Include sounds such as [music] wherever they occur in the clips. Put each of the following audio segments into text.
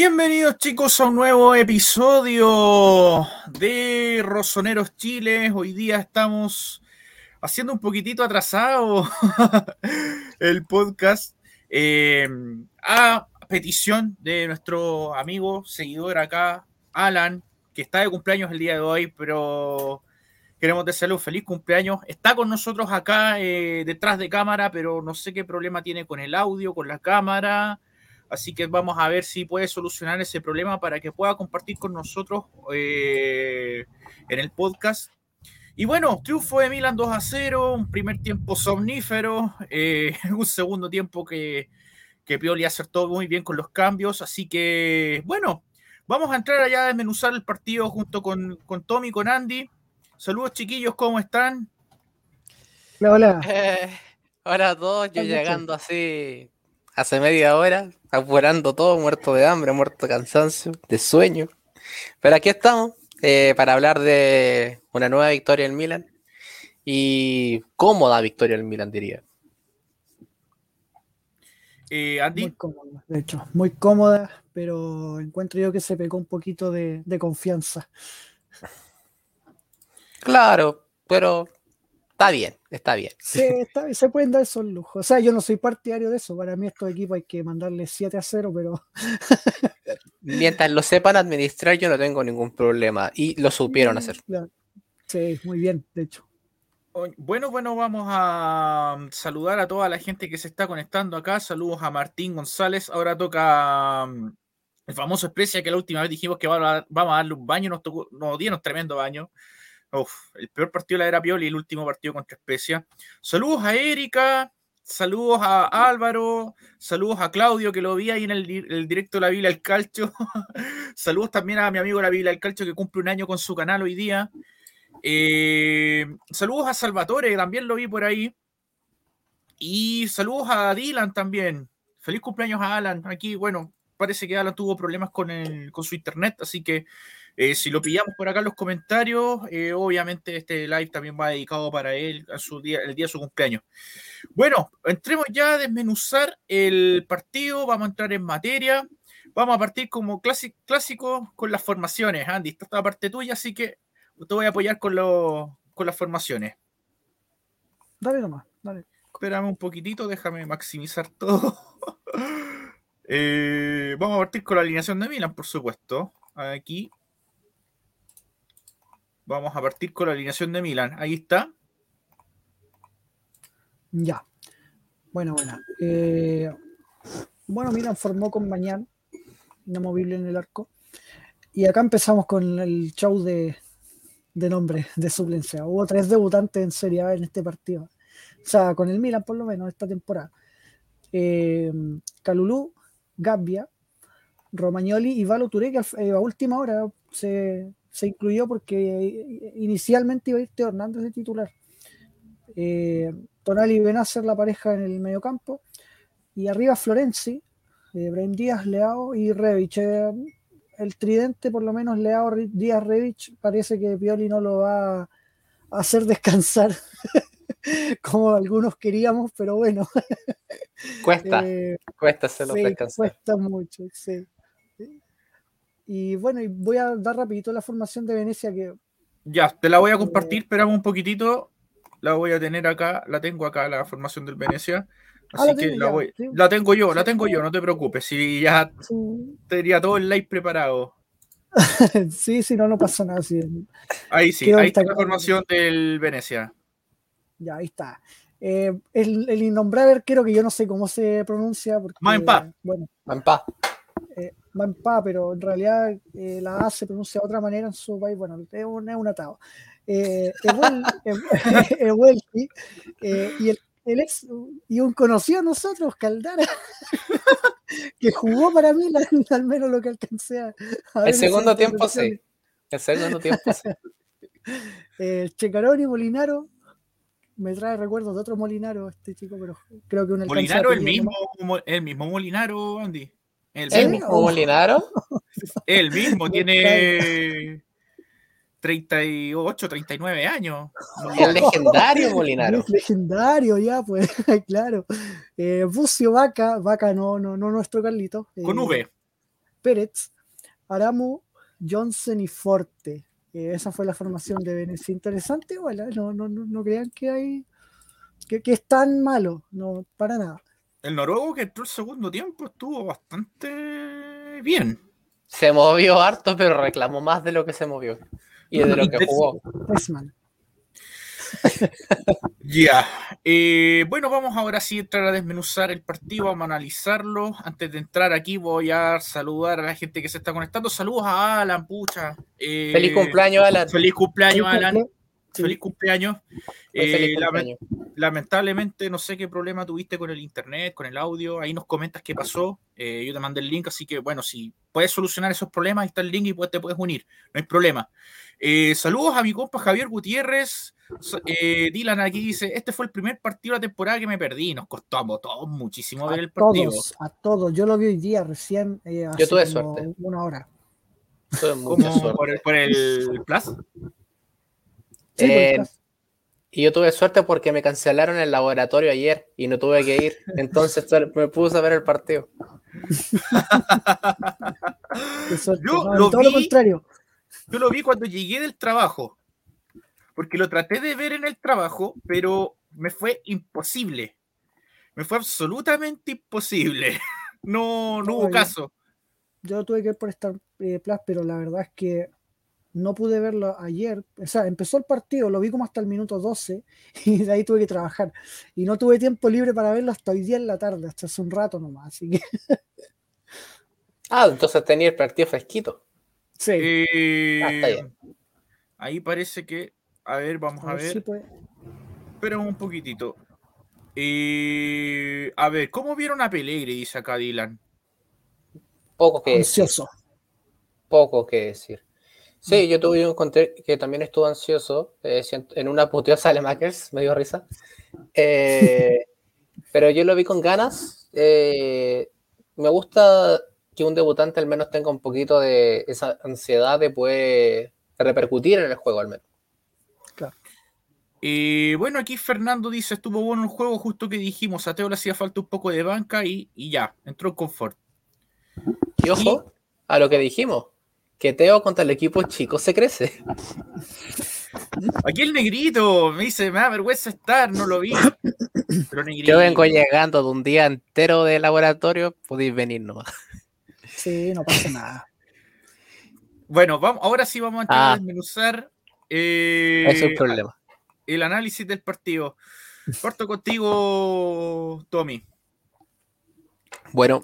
Bienvenidos chicos a un nuevo episodio de Rosoneros Chile. Hoy día estamos haciendo un poquitito atrasado [laughs] el podcast eh, a petición de nuestro amigo, seguidor acá, Alan, que está de cumpleaños el día de hoy, pero queremos desearle un feliz cumpleaños. Está con nosotros acá eh, detrás de cámara, pero no sé qué problema tiene con el audio, con la cámara. Así que vamos a ver si puede solucionar ese problema para que pueda compartir con nosotros eh, en el podcast. Y bueno, triunfo de Milan 2 a 0, un primer tiempo somnífero, eh, [laughs] un segundo tiempo que, que Pioli acertó muy bien con los cambios. Así que, bueno, vamos a entrar allá a desmenuzar el partido junto con, con Tommy y con Andy. Saludos chiquillos, ¿cómo están? Hola, hola. Eh, [laughs] hola a todos, yo llegando así hace media hora, apurando todo, muerto de hambre, muerto de cansancio, de sueño. Pero aquí estamos eh, para hablar de una nueva victoria en Milan y cómoda victoria en Milan, diría. Eh, Andy. Muy cómoda, de hecho, muy cómoda, pero encuentro yo que se pegó un poquito de, de confianza. Claro, pero está bien, está bien. Sí, está, se pueden dar esos lujos. O sea, yo no soy partidario de eso. Para mí, estos equipos hay que mandarle 7 a 0, pero. [laughs] Mientras lo sepan administrar, yo no tengo ningún problema. Y lo supieron hacer. Sí, muy bien, de hecho. Bueno, bueno, vamos a um, saludar a toda la gente que se está conectando acá. Saludos a Martín González. Ahora toca um, el famoso Esprecia que la última vez dijimos que vamos a darle un baño, nos, tocó, nos dieron tremendo baño. Uf, el peor partido de la era Pioli el último partido contra Especia. Saludos a Erika, saludos a Álvaro, saludos a Claudio que lo vi ahí en el, directo de la Biblia del Calcho. [laughs] saludos también a mi amigo la Biblia del Calcho que cumple un año con su canal hoy día. Eh, saludos a Salvatore, que también lo vi por ahí. Y saludos a Dylan también. Feliz cumpleaños a Alan. Aquí, bueno, parece que Alan tuvo problemas con, el, con su internet, así que eh, si lo pillamos por acá en los comentarios, eh, obviamente este live también va dedicado para él, a su día, el día de su cumpleaños. Bueno, entremos ya a desmenuzar el partido, vamos a entrar en materia. Vamos a partir como clásico con las formaciones. Andy, esta es la parte tuya, así que te voy a apoyar con, lo, con las formaciones. Dale nomás, dale. Espérame un poquitito, déjame maximizar todo. [laughs] eh, vamos a partir con la alineación de Milan, por supuesto. Aquí. Vamos a partir con la alineación de Milan. Ahí está. Ya. Bueno, bueno. Eh, bueno, Milan formó con Mañán, inamovible en el arco. Y acá empezamos con el show de, de nombre de suplencia. Hubo tres debutantes en Serie A en este partido. O sea, con el Milan por lo menos esta temporada. Eh, Calulú, Gabbia, Romagnoli y Valo Touré, que a, a última hora se, se, incluyó porque inicialmente iba a ir Teo Hernández de titular. Eh, Tonali y Benacer la pareja en el mediocampo. Y arriba Florenzi, eh, Díaz, Leao y Revich. Eh, el tridente, por lo menos Leao Díaz Revich, parece que Pioli no lo va a hacer descansar [laughs] como algunos queríamos, pero bueno. Cuesta, [laughs] eh, cuesta hacerlo sí, descansar. Cuesta mucho, sí. Y bueno, y voy a dar rapidito la formación de Venecia que... Ya, te la voy a compartir, esperamos un poquitito. La voy a tener acá, la tengo acá, la formación del Venecia. Así Ah, la que la, ya, voy, sí. la tengo yo, la tengo yo, bueno. no te preocupes. Si ya Sí, tendría todo el live preparado. [laughs] sí, sí, no, no pasa nada. sí. Ahí sí, Quedó ahí está la formación del Venecia. Ya, ahí está. Eh, el, el innombrable arquero que yo no sé cómo se pronuncia. Porque, Maempa. Bueno, Mampa. eh, Maempa, pero en realidad eh, la A se pronuncia de otra manera en su país. Bueno, es un, es un atado. Eh, [laughs] eh, y el, el ex y un conocido de nosotros, Caldara, [laughs] que jugó para mí la- al menos lo que alcancé a, a El en segundo tiempo sí. El segundo tiempo sí. [laughs] Eh, Checaroni, Molinaro, me trae recuerdos de otro Molinaro este chico, pero creo que un Molinaro, el mismo, mo- el mismo Molinaro, Andy. El ¿Sí? El mismo, mismo Molinaro. el mismo, [laughs] tiene 38, 39 años. [laughs] El legendario [laughs] Molinaro. Es legendario ya, pues, claro. Eh, Bucio Vaca, Vaca no, no, no nuestro Carlito. eh, Con V. Pérez, Aramu, Johnson y Forte. Eh, esa fue la formación de Venecia. Interesante, igual, ¿eh? no, no, no, no crean que hay que, que es tan malo, no, para nada. El noruego que entró el segundo tiempo estuvo bastante bien. Se movió harto, pero reclamó más de lo que se movió. Y de lo que jugó. Westman. [laughs] Ya. Eh, bueno, vamos ahora sí a entrar a desmenuzar el partido, vamos a analizarlo. Antes de entrar aquí, voy a saludar a la gente que se está conectando. Saludos a Alan, pucha. Eh, Feliz cumpleaños, Alan. Feliz cumpleaños, Feliz Alan. Sí. Feliz cumpleaños. Eh, cumpleaños. lamentablemente, no sé qué problema tuviste con el internet, con el audio. Ahí nos comentas qué pasó. Eh, yo te mandé el link, así que bueno, si puedes solucionar esos problemas, ahí está el link y pues te puedes unir. No hay problema. Eh, saludos a mi compa Javier Gutiérrez. Eh, Dylan aquí dice: Este fue el primer partido de la temporada que me perdí. Nos costó a todos muchísimo ver el partido. todos, a todos. Yo lo vi hoy día recién. eh, hace Yo tuve como suerte. Una hora. Tuve mucha ¿Cómo? suerte. ¿Por el, por el Plus? Sí, Eh, pues, Y yo tuve suerte porque me cancelaron el laboratorio ayer y no tuve que ir. Entonces [laughs] me puse a ver el partido. suerte. Yo No, lo todo lo vi- contrario. Yo lo vi cuando llegué del trabajo. Porque lo traté de ver en el trabajo, pero me fue imposible. Me fue absolutamente imposible. [laughs] No, no hubo caso. Yo tuve que ir por Star eh, Plus, pero la verdad es que no pude verlo ayer. O sea, empezó el partido, lo vi como hasta el minuto 12 [laughs] y de ahí tuve que trabajar. Y no tuve tiempo libre para verlo hasta hoy día en la tarde, hasta hace un rato nomás. Así que [laughs] Ah, entonces tenía el partido fresquito. sí. Eh, Ah, está bien. ahí parece que. A ver, vamos a, a ver ver. si puede- Espera un poquitito. Eh, a ver, ¿cómo vieron a Pelegri? Dice acá Dylan. Poco que decir. Ansioso. Poco que decir. Sí, yo tuve un conté que también estuvo ansioso. eh, en una puteó Salemakers, me dio risa. Eh, [laughs] pero yo lo vi con ganas. eh, me gusta que un debutante al menos tenga un poquito de esa ansiedad de poder repercutir en el juego al menos. Eh, bueno, aquí Fernando dice: estuvo bueno el juego, justo que dijimos. A Teo le hacía falta un poco de banca y, y ya, entró en confort. Y ojo a lo que dijimos, que Teo contra el equipo chico se crece. Aquí el negrito me dice: me da vergüenza estar, no lo vi. Pero negrito. [laughs] Yo vengo llegando de un día entero de laboratorio, podéis venir nomás. Sí, no pasa nada. Bueno, vamos, ahora sí vamos a entrar a Ah. desmenuzar eh, Ese es el problema. el análisis del partido. Parto contigo, Tommy. Bueno,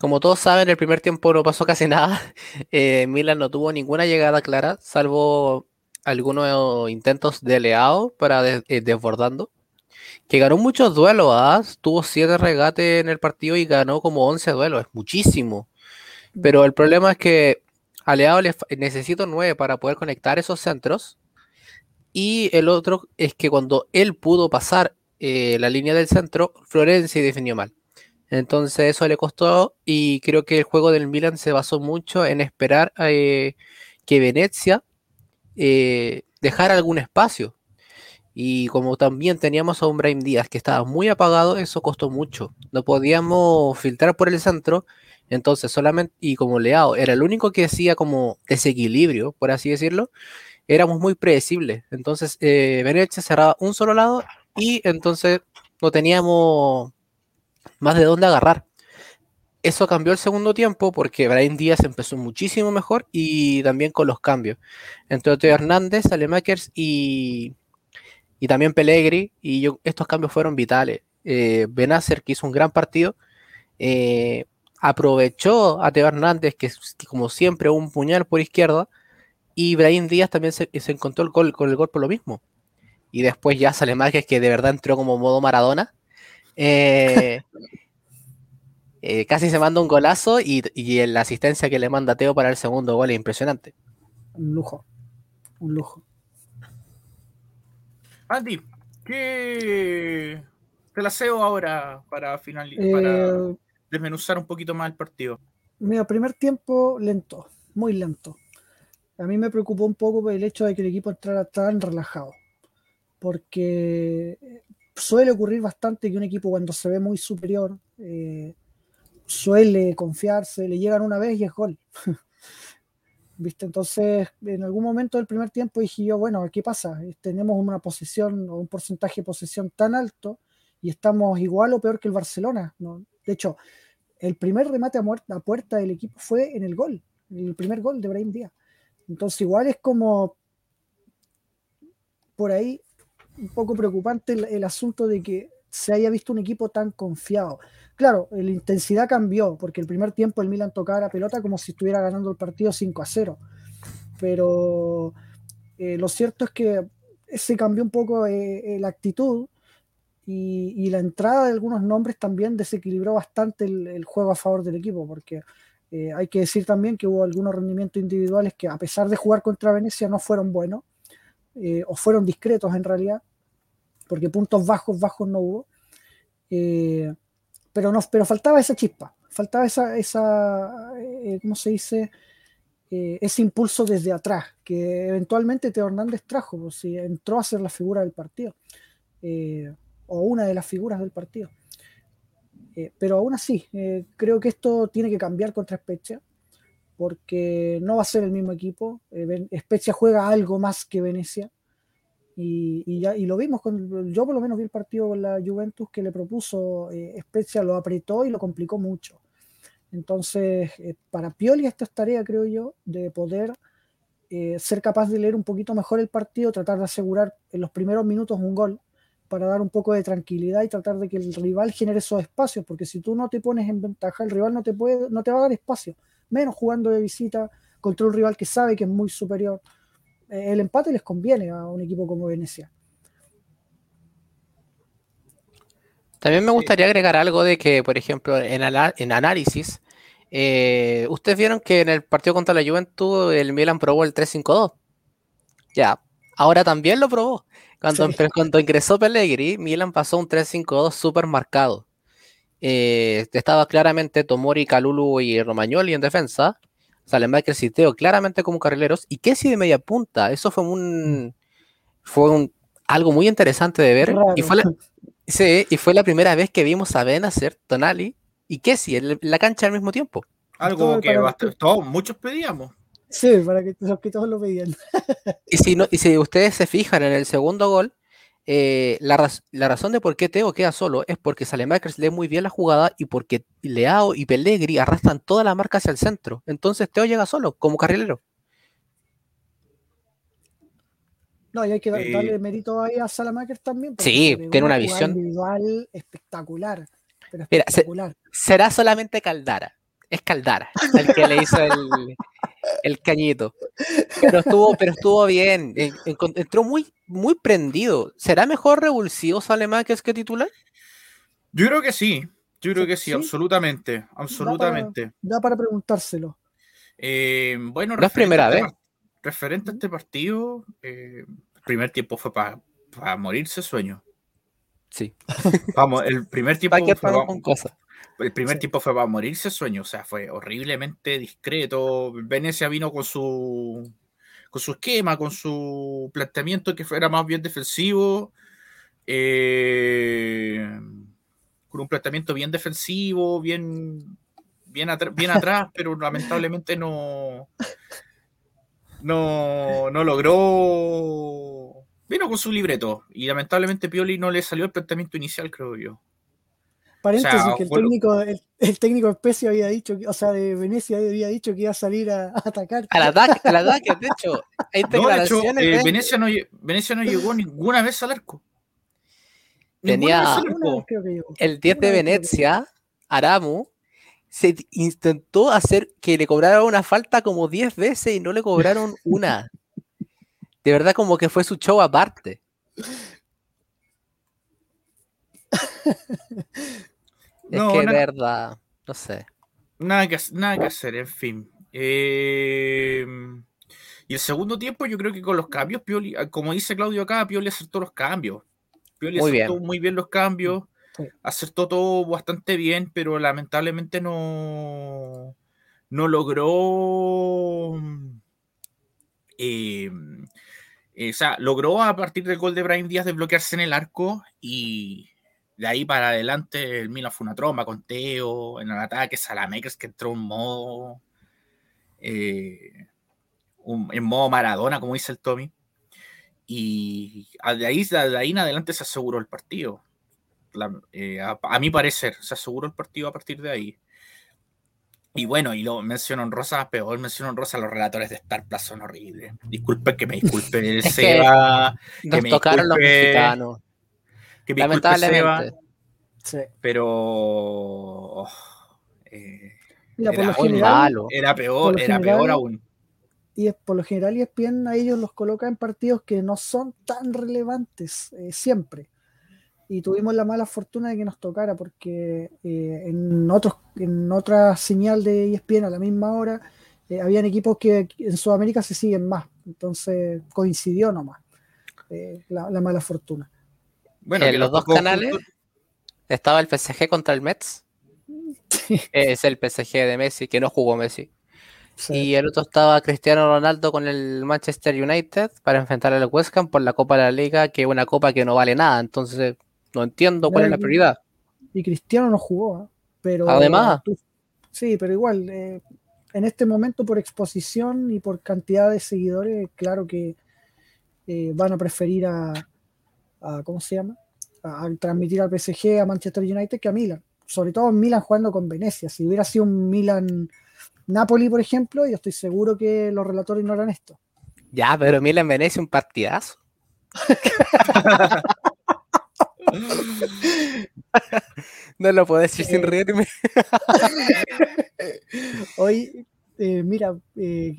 como todos saben, el primer tiempo no pasó casi [laughs] nada. Eh, Milan no tuvo ninguna llegada clara, salvo algunos intentos de Leao para des- eh, desbordando. Que ganó muchos duelos, ¿ah? tuvo 7 regates en el partido y ganó como 11 duelos, es muchísimo. Pero el problema es que a Leao le necesito 9 para poder conectar esos centros. Y el otro es que cuando él pudo pasar eh, la línea del centro, Florencia definió mal. Entonces eso le costó y creo que el juego del Milan se basó mucho en esperar eh, que Venecia eh, dejara algún espacio. Y como también teníamos a un Brahim Díaz que estaba muy apagado, eso costó mucho. No podíamos filtrar por el centro, entonces solamente, y como Leao era el único que hacía como desequilibrio, por así decirlo, éramos muy predecibles. Entonces eh, Venecia cerraba un solo lado y entonces no teníamos más de dónde agarrar. Eso cambió el segundo tiempo porque Brahim Díaz empezó muchísimo mejor y también con los cambios. Entre Teo Hernández, Salemakers y, y también Pellegri. Y estos cambios fueron vitales. Eh, Benacer, que hizo un gran partido, eh, aprovechó a Teo Hernández, que, como siempre un puñal por izquierda. Y Brahim Díaz también se, se encontró el gol, con el gol por lo mismo. Y después ya Salemakers, que de verdad entró como modo Maradona. Eh, eh, casi se manda un golazo y, y la asistencia que le manda Teo para el segundo gol es impresionante. Un lujo. Un lujo. Andy, ¿qué te la ceo ahora para finalizar, para Eh, desmenuzar un poquito más el partido? Mira, primer tiempo lento, muy lento. A mí me preocupó un poco por el hecho de que el equipo entrara tan relajado. Porque suele ocurrir bastante que un equipo cuando se ve muy superior, eh, suele confiarse, le llegan una vez y es gol. [laughs] ¿Viste? Entonces, en algún momento del primer tiempo dije yo, bueno, ¿qué pasa? Tenemos una posesión o un porcentaje de posesión tan alto y estamos igual o peor que el Barcelona. ¿no? De hecho, el primer remate a, a puerta del equipo fue en el gol, el primer gol de Brahim Díaz. Entonces, igual es como por ahí un poco preocupante el, asunto de que se haya visto un equipo tan confiado. Claro, la intensidad cambió, porque el primer tiempo el Milan tocaba la pelota como si estuviera ganando el partido 5 a 0. Pero eh, lo cierto es que se cambió un poco eh, eh, la actitud y, la entrada de algunos nombres también desequilibró bastante el, juego a favor del equipo, porque hay que decir también que hubo algunos rendimientos individuales que a pesar de jugar contra Venecia no fueron buenos, o fueron discretos en realidad, porque puntos bajos, bajos no hubo. pero, no, pero faltaba esa chispa, faltaba esa, esa ¿cómo se dice? Eh, ese impulso desde atrás, que eventualmente Teo Hernández trajo, pues, si entró a ser la figura del partido, eh, o una de las figuras del partido. Eh, pero aún así, creo que esto tiene que cambiar contra Spezia, porque no va a ser el mismo equipo. Spezia juega algo más que Venecia. Y, ya, y lo vimos, con, yo por lo menos vi el partido con la Juventus que le propuso Spezia, lo apretó y lo complicó mucho. Entonces, eh, para Pioli esta es tarea, creo yo, de poder eh, ser capaz de leer un poquito mejor el partido, tratar de asegurar en los primeros minutos un gol para dar un poco de tranquilidad y tratar de que el rival genere esos espacios, porque si tú no te pones en ventaja, el rival no te puede, no te va a dar espacio, menos jugando de visita contra un rival que sabe que es muy superior. Eh, el empate les conviene a un equipo como Venecia. También me gustaría agregar algo de que, por ejemplo, en, en análisis, eh, ustedes vieron que en el partido contra la Juventus el Milan probó el 3-5-2. Ya, ahora también lo probó. Cuando, cuando ingresó Pellegrini, Milan pasó un 3-5-2 súper marcado. Eh, estaba claramente Tomori, Calulu y Romagnoli en defensa. Salemaker y Teo claramente como carrileros. Y Kessi de media punta. Eso fue un. Fue un, algo muy interesante de ver. Y fue, la, [laughs] sí, y fue la primera vez que vimos a Ben hacer Tonali y Kessie en la cancha al mismo tiempo. Algo que todos, muchos pedíamos. Sí, para que, todos lo pedían. y, si no, y si ustedes se fijan en el segundo gol, eh, la, razón de por qué Teo queda solo es porque Salemakers lee muy bien la jugada y porque Leao y Pellegri arrastran toda la marca hacia el centro. Entonces Teo llega solo, como carrilero. No, y hay que darle mérito ahí a Salamakers también. Sí, tiene una, visión individual espectacular. será solamente Caldara. Es Caldara el que le hizo el, [laughs] cañito. Pero estuvo, pero estuvo bien. Entró muy, muy prendido. ¿Será mejor revulsivo Salamakers que titular? Yo creo que sí. Yo creo que sí, absolutamente. Absolutamente. Da para, preguntárselo. Eh, bueno, no es primera vez. Referente a este partido, eh, primer tiempo fue para morirse sueño. Sí. Vamos, el primer [laughs] tiempo fue El primer tiempo fue para morirse sueño, o sea, fue horriblemente discreto. Venecia vino con su con su esquema, con su planteamiento que fuera más bien defensivo, eh, con un planteamiento bien defensivo, bien, bien, bien atrás, pero lamentablemente no, no, no logró. Vino con su libreto y lamentablemente Pioli no le salió el planteamiento inicial, creo yo. Paréntesis, que el técnico, el, técnico especie había dicho, o sea, de Venecia había dicho que iba a salir a, atacar. Al ataque, al ataque, de hecho. Hay no, eh, Venecia, no, Venecia no llegó ninguna vez al arco. Tenía el 10 de Venecia, Aramu, se intentó hacer que le cobrara una falta como 10 veces y no le cobraron [laughs] una. De verdad, como que fue su show aparte. [laughs] es que de verdad, no sé. Nada que, nada que hacer, en fin. Em, y el segundo tiempo, yo creo que con los cambios, Pioli, ah, como dice Claudio acá, Pioli acertó los cambios. Pioli muy acertó muy bien los cambios acertó todo bastante bien, pero lamentablemente no, no logró. Eh, eh, o sea, logró a partir del gol de Brian Díaz desbloquearse en el arco y, de ahí para adelante el Milan fue una tromba con Teo, en el ataque Salamakers que entró en modo eh, en modo Maradona, como dice el Tommy. Y de ahí, de ahí en adelante se aseguró el partido. Eh, a, mi parecer, se aseguró el partido a partir de ahí. Y bueno, y lo menciono en Rosa, peor menciono en Rosa, los relatores de Star Plus son horribles. Disculpe que me disculpe [laughs] el Seba. que, me tocaron los mexicanos. Que me Lamentablemente. Sí. Pero. Oh, eh, era, era peor, era peor aún y por lo general ESPN a ellos los coloca en partidos que no son tan relevantes eh, siempre. Y tuvimos la mala fortuna de que nos tocara porque eh, en, otros, en otra señal de ESPN a la misma hora eh, habían equipos que en Sudamérica se siguen más. Entonces coincidió nomás la, la, mala fortuna. Bueno, en los dos canales estaba el PSG contra el Mets. Es el PSG de Messi, que no jugó Messi. Y el otro estaba Cristiano Ronaldo con el Manchester United para enfrentar al West Ham por la Copa de la Liga, que es una copa que no vale nada. Entonces, no entiendo cuál es la prioridad. Y Cristiano no jugó, ¿eh? pero. Además. Sí, pero igual, eh, en este momento, por exposición y por cantidad de seguidores, claro que eh, van a preferir a, ¿Cómo se llama? A, transmitir al PSG, a Manchester United que a Milan. Sobre todo Milan jugando con Venecia. Si hubiera sido un Milan Napoli, por ejemplo, yo estoy seguro que los relatores no harán esto. Ya, pero Milan Venecia un partidazo. [laughs] no lo puedo decir sin eh, reírme. [laughs] Hoy, eh, mira, eh,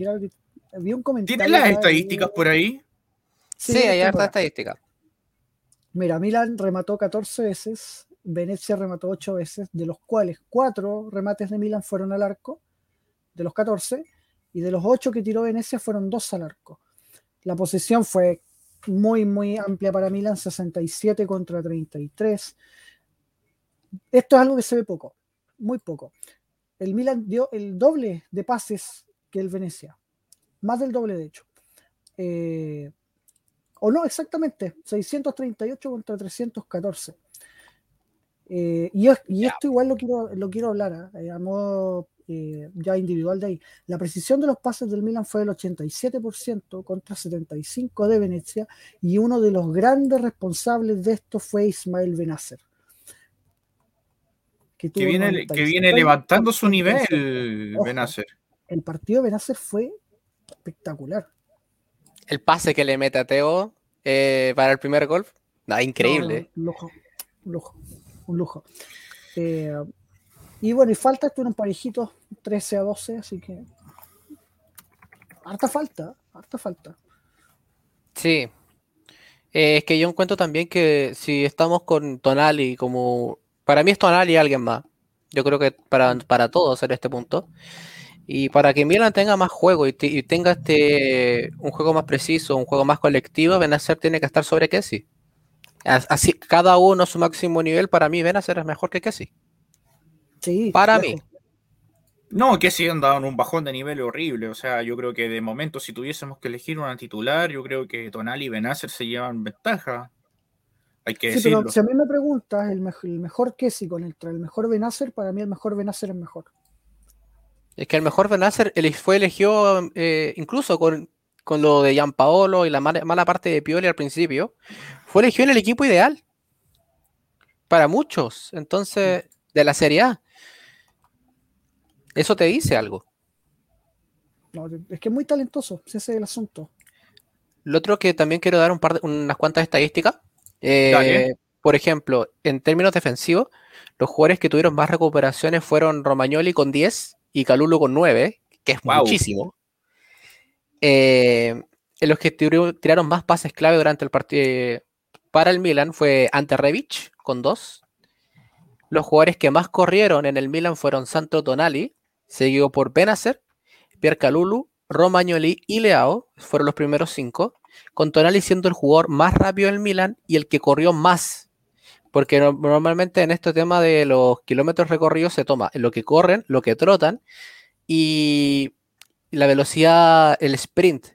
había un comentario. ¿Tienes las estadísticas por ahí? Sí, hay harta estadística. Mira, Milan remató 14 veces, Venecia remató 8 veces, de los cuales 4 remates de Milan fueron al arco de los 14, y de los 8 que tiró Venecia fueron 2 al arco. La posesión fue muy, muy amplia para Milan, 67 contra 33. Esto es algo que se ve poco, muy poco. El Milan dio el doble de pases que el Venecia, más del doble de hecho. Eh, o no, exactamente, 638 contra 314. Eh, y, esto igual lo quiero, lo quiero hablar ¿eh? a modo eh, ya individual de ahí. La precisión de los pases del Milan fue del 87% contra 75% de Venecia y uno de los grandes responsables de esto fue Ismael Benacer. Que, viene, que viene levantando su nivel, Benacer. El partido de Benacer fue espectacular. El pase que le mete a Teo eh, para el primer gol, increíble. un lujo, un lujo, un lujo. Eh, y bueno, y falta, un parejitos 13 a 12, así que. Harta falta, harta falta. Sí. Eh, es que yo encuentro también que si estamos con Tonali como. Para mí es Tonali y alguien más. Yo creo que para, para todos en este punto. Y para que Milan tenga más juego y, tenga este un juego más preciso, un juego más colectivo, Benacer tiene que estar sobre Kessi. Así, cada uno a su máximo nivel, para mí Benacer es mejor que Kessi. Sí. Para mí. No, que sí han dado un bajón de nivel horrible. O sea, yo creo que de momento, si tuviésemos que elegir una titular, yo creo que Tonali y Benacer se llevan ventaja. Hay que sí, Pero si a mí me preguntas, el, mejor que si con el, el mejor Benacer, para mí el mejor Benacer es mejor. Es que el mejor Benacer fue elegido eh, incluso con, lo de Gian Paolo y la mala, parte de Pioli al principio. Fue elegido en el equipo ideal. Para muchos. Entonces, de la Serie A. Eso te dice algo. es que es muy talentoso, ese es el asunto. Lo otro que también quiero dar un par de, unas cuantas estadísticas. Eh, por ejemplo, en términos defensivos, los jugadores que tuvieron más recuperaciones fueron Romagnoli con 10 y Calulo con 9, que es muchísimo. Eh, en los que tiraron más pases clave durante el partido para el Milan fue Ante Rebic con 2, los jugadores que más corrieron en el Milan fueron Santo Tonali, seguido por Benacer, Pierre Calulu, Romagnoli y Leao, fueron los primeros cinco, con Tonali siendo el jugador más rápido del Milan y el que corrió más. Porque normalmente en este tema de los kilómetros recorridos se toma lo que corren, lo que trotan y la velocidad, el sprint.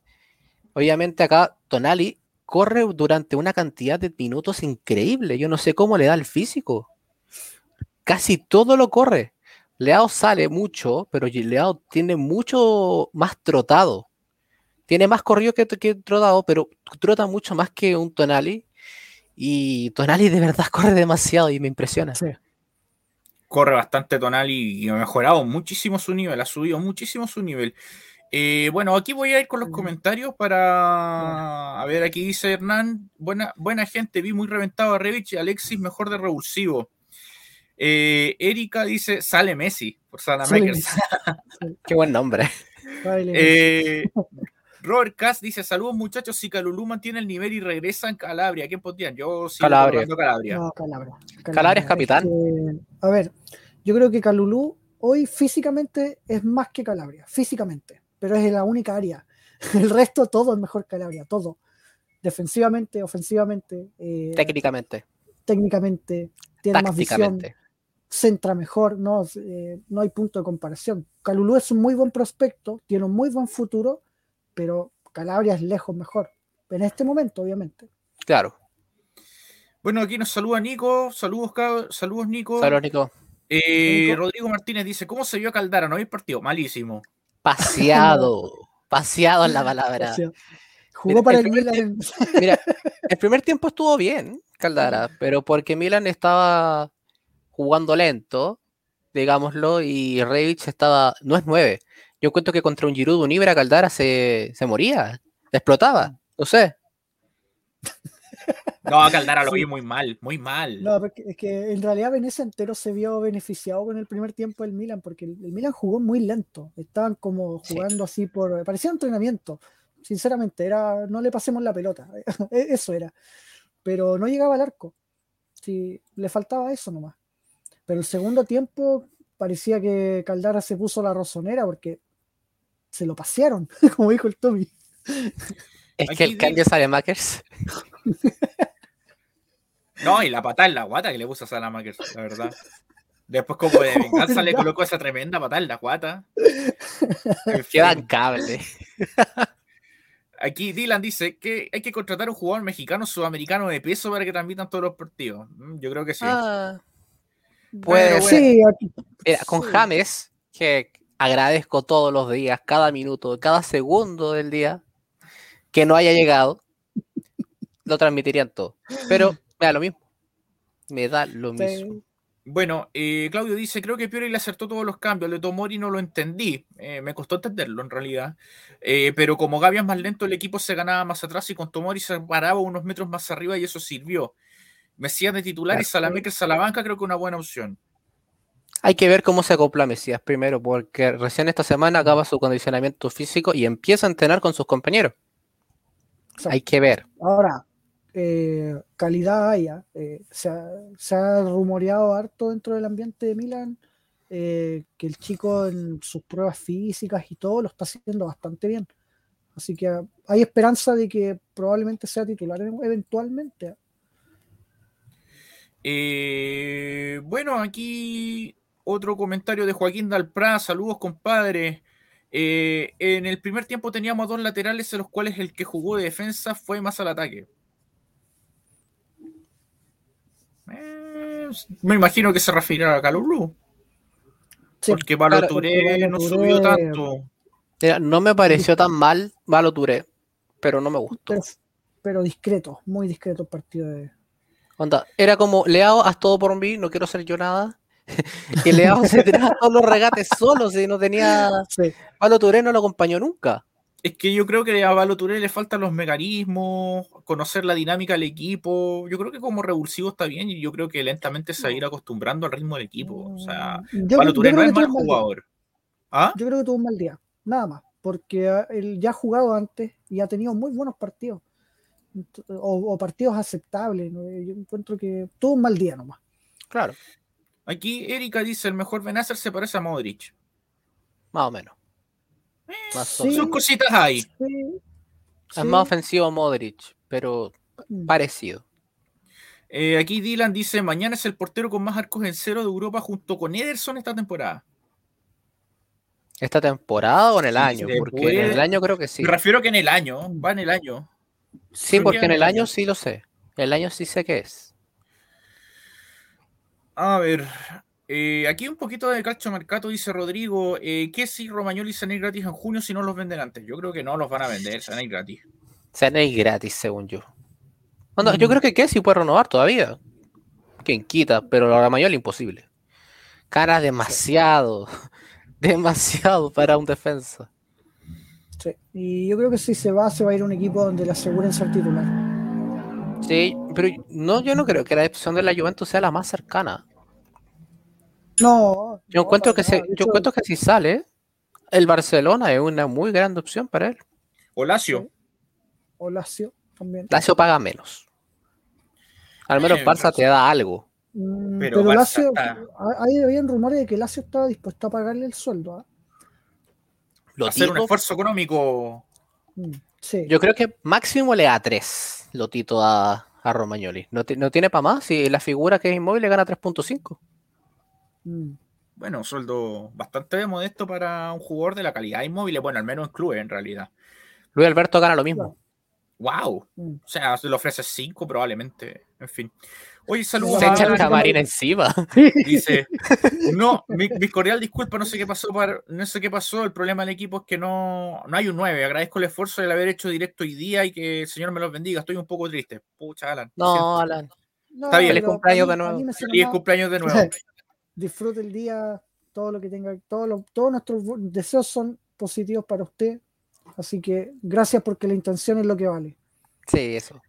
Obviamente acá Tonali corre durante una cantidad de minutos increíble. Yo no sé cómo le da el físico. Casi todo lo corre. Leao sale mucho, pero Leao tiene mucho más trotado. Tiene más corrido que, que trotado, pero trota mucho más que un Tonali. Y Tonali de verdad [laughs] corre demasiado y me impresiona. Corre bastante Tonali y ha mejorado muchísimo su nivel, ha subido muchísimo su nivel. Eh, bueno, aquí voy a ir con los comentarios para. A ver, aquí dice Hernán. Buena, buena gente, vi muy reventado a Revich y Alexis mejor de revulsivo. Eh, Erika dice: sale Messi por Salamakers. [laughs] Qué buen nombre. Eh, Robert Cass dice: Saludos muchachos. Si Calulú mantiene el nivel y regresa en Calabria, ¿quién podrían? Yo sí. Calabria. Calabria. Calabria. Calabria. es capitán. a ver, yo creo que Calulú hoy físicamente es más que Calabria. Físicamente pero es la única área. [laughs] El resto todo es mejor que área, todo. Defensivamente, ofensivamente. Eh, técnicamente. Técnicamente, tiene más visión, centra mejor, no, eh, no hay punto de comparación. Calulú es un muy buen prospecto, tiene un muy buen futuro, pero Calabria es lejos mejor. En este momento, obviamente. Claro. Bueno, aquí nos saluda Nico. Saludos, saludos Nico. Saludos, Nico. Eh, Rodrigo Martínez dice: ¿Cómo se vio a Caldara? ¿No habéis partido? Malísimo. Paseado, [laughs] paseado en la palabra. Jugó para el, Milan. [laughs] Mira, [laughs] el primer tiempo estuvo bien, Caldara, pero porque Milan estaba jugando lento, digámoslo, y Revich estaba, no es nueve. Yo cuento que contra un Giroud un Ibra Caldara se, se moría, explotaba, no sé. [laughs] No, Caldara lo vi muy mal, muy mal. No, porque es que en realidad Venecia entero se vio beneficiado con el primer tiempo del Milan, porque el, Milan jugó muy lento. Estaban como jugando así por. Parecía entrenamiento. Sinceramente, era. No le pasemos la pelota. [laughs] E, eso era. Pero no llegaba al arco. Sí, le faltaba eso nomás. Pero el segundo tiempo parecía que Caldara se puso la rosonera porque se lo pasearon, [laughs] como dijo el Tommy. Es que el cambio sale Makers. [laughs] No, y la patada en la guata que le puso a Salamakers, la verdad. Después, como de [laughs] venganza, le colocó esa tremenda patada en la guata. Qué bancable. Aquí Dylan dice que hay que contratar un jugador mexicano sudamericano de peso para que transmitan todos los partidos. Mm, yo creo que sí. Ah, puede sí, con James, que agradezco todos los días, cada minuto, cada segundo del día, que no haya llegado, lo transmitirían todo. Pero me da lo mismo. Me da lo mismo. Bueno, eh, Claudio dice, creo que Piori le acertó todos los cambios, el de Tomori no lo entendí, eh, me costó entenderlo en realidad, eh, pero como Gaby es más lento, el equipo se ganaba más atrás y con Tomori se paraba unos metros más arriba y eso sirvió. Mesías de titular y Salamakers a la banca creo que una buena opción. Hay que ver cómo se acopla Mesías primero, porque recién esta semana acaba su condicionamiento físico y empieza a entrenar con sus compañeros. Hay que ver. Ahora, eh, calidad haya. Eh, se, ha, rumoreado harto dentro del ambiente de Milan eh, que el chico en sus pruebas físicas y todo lo está haciendo bastante bien. Así que hay esperanza de que probablemente sea titular eventualmente. bueno, aquí otro comentario de Joaquín Dalprá. Saludos, compadre. en el primer tiempo teníamos dos laterales en los cuales el que jugó de defensa fue más al ataque. me imagino que se refiere a Calulu. porque Baloturé no subió tanto. no me pareció tan mal Baloturé, pero no me gustó. Pero, discreto, muy discreto el partido de. Onda, era como, Leao, haz todo por mí, no quiero hacer yo nada. [laughs] y Leao se tiraba todos los regates solos y no tenía. Sí. no lo acompañó nunca. Es que yo creo que a Valo le faltan los mecanismos, conocer la dinámica del equipo. Yo creo que como revulsivo está bien y yo creo que lentamente se va a ir acostumbrando al ritmo del equipo. O sea, yo, no es mal jugador. ¿Ah? Yo creo que tuvo un mal día, nada más, porque él ya ha jugado antes y ha tenido muy buenos partidos. O, partidos aceptables. Yo encuentro que tuvo un mal día nomás. Claro. Aquí Erika dice: el mejor Benacer se parece a Modric. Más o menos. Sus cositas ahí. Es más ofensivo Modric, pero mm. parecido. Eh, aquí Dylan dice: Mañana es el portero con más arcos en cero de Europa junto con Ederson esta temporada. ¿Esta temporada o en el año? Porque en el año creo que sí. Me refiero que en el año, va en el año. Sí, porque en el año sí lo sé. El año sí sé qué es. A ver, eh, aquí un poquito de calcio mercado, dice Rodrigo. Eh, ¿Qué si Romagnoli se van a ir gratis en junio si no los venden antes? Yo creo que no los van a vender, se van a ir gratis. Se van a ir gratis, según yo. Bueno, Yo creo que Kessi puede renovar todavía. Quien quita, pero lo Romagnoli imposible. Cara demasiado, [laughs] demasiado para un defensa. Sí. Y yo creo que si se va, se va a ir a un equipo donde le aseguren ser titular. Sí, pero no, yo no creo que la opción de la Juventus sea la más cercana. No. Yo no, encuentro que se, yo hecho, encuentro que si sale, el Barcelona es una muy grande opción para él. O Lazio. O Lazio también. Lazio paga menos. Al menos Eh, [laughs] Barça te da algo. Mm, Pero Pero, Barça Lazio, está- ahí habían rumores de que Lazio estaba dispuesto a pagarle el sueldo. ¿ah? Lo hacer un esfuerzo económico. Mm, Sí. yo creo que máximo le da 3 Lotito a, a Romagnoli. No, no tiene para más. Si la figura que es inmóvil le gana 3.5. Mm. Bueno, un sueldo bastante modesto para un jugador de la calidad inmóvil. Bueno, al menos en clubes, en realidad. Luis Alberto gana lo mismo. ¡Wow! Mm. O sea, se le ofrece 5 probablemente. En fin. Oye, saludos Se echa el camarín encima. Dice, [laughs] no, mi, mi cordial disculpa, no sé qué pasó para, no sé qué pasó, el problema del equipo es que no, no hay un 9, agradezco el esfuerzo de haber hecho directo hoy día y que el Señor me los bendiga, estoy un poco triste. Pucha, Alan. No, Alan. No, Está bien. Feliz cumpleaños de nuevo. suena Feliz más- cumpleaños de nuevo. Disfrute el día, todo lo que tenga, todo lo- todos nuestros deseos son positivos para usted. Así que gracias porque la intención es lo que vale. Sí, eso.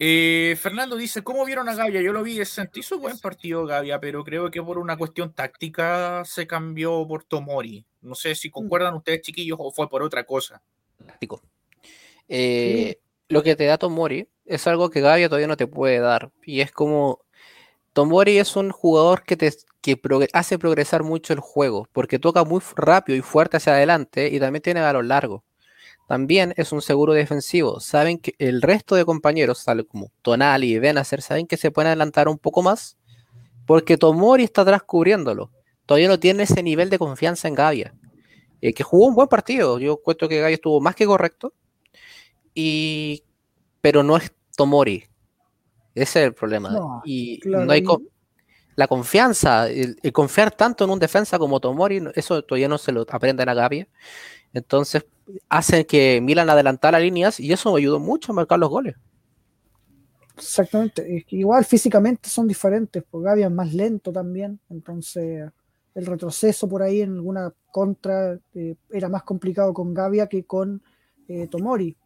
Eh, Fernando dice, ¿cómo vieron a Gavia? Yo lo vi, sentí su buen partido Gavia, pero creo que por una cuestión táctica se cambió por Tomori. No sé si concuerdan ustedes, chiquillos, o fue por otra cosa. táctico. Eh, Lo que te da Tomori es algo que Gavia todavía no te puede dar. Y es como. Tomori es un jugador que te que hace progresar mucho el juego, porque toca muy rápido y fuerte hacia adelante y también tiene balón largo. También es un seguro defensivo. Saben que el resto de compañeros, tal como Tonali y Benacer, saben que se pueden adelantar un poco más, porque Tomori está atrás cubriéndolo. Todavía no tiene ese nivel de confianza en Gavia. eh, que jugó un buen partido. Yo cuento que Gavia estuvo más que correcto. Y, pero no es Tomori. Ese es el problema. No, y Claro, no hay la confianza, el, el confiar tanto en un defensa como Tomori, eso todavía no se lo aprenden a Gavia. Entonces hacen que Milan adelantara líneas y eso me ayudó mucho a marcar los goles. Exactamente. Igual físicamente son diferentes, porque Gavi es más lento también. Entonces, el retroceso por ahí en alguna contra eh, era más complicado con Gavia que con eh, Tomori.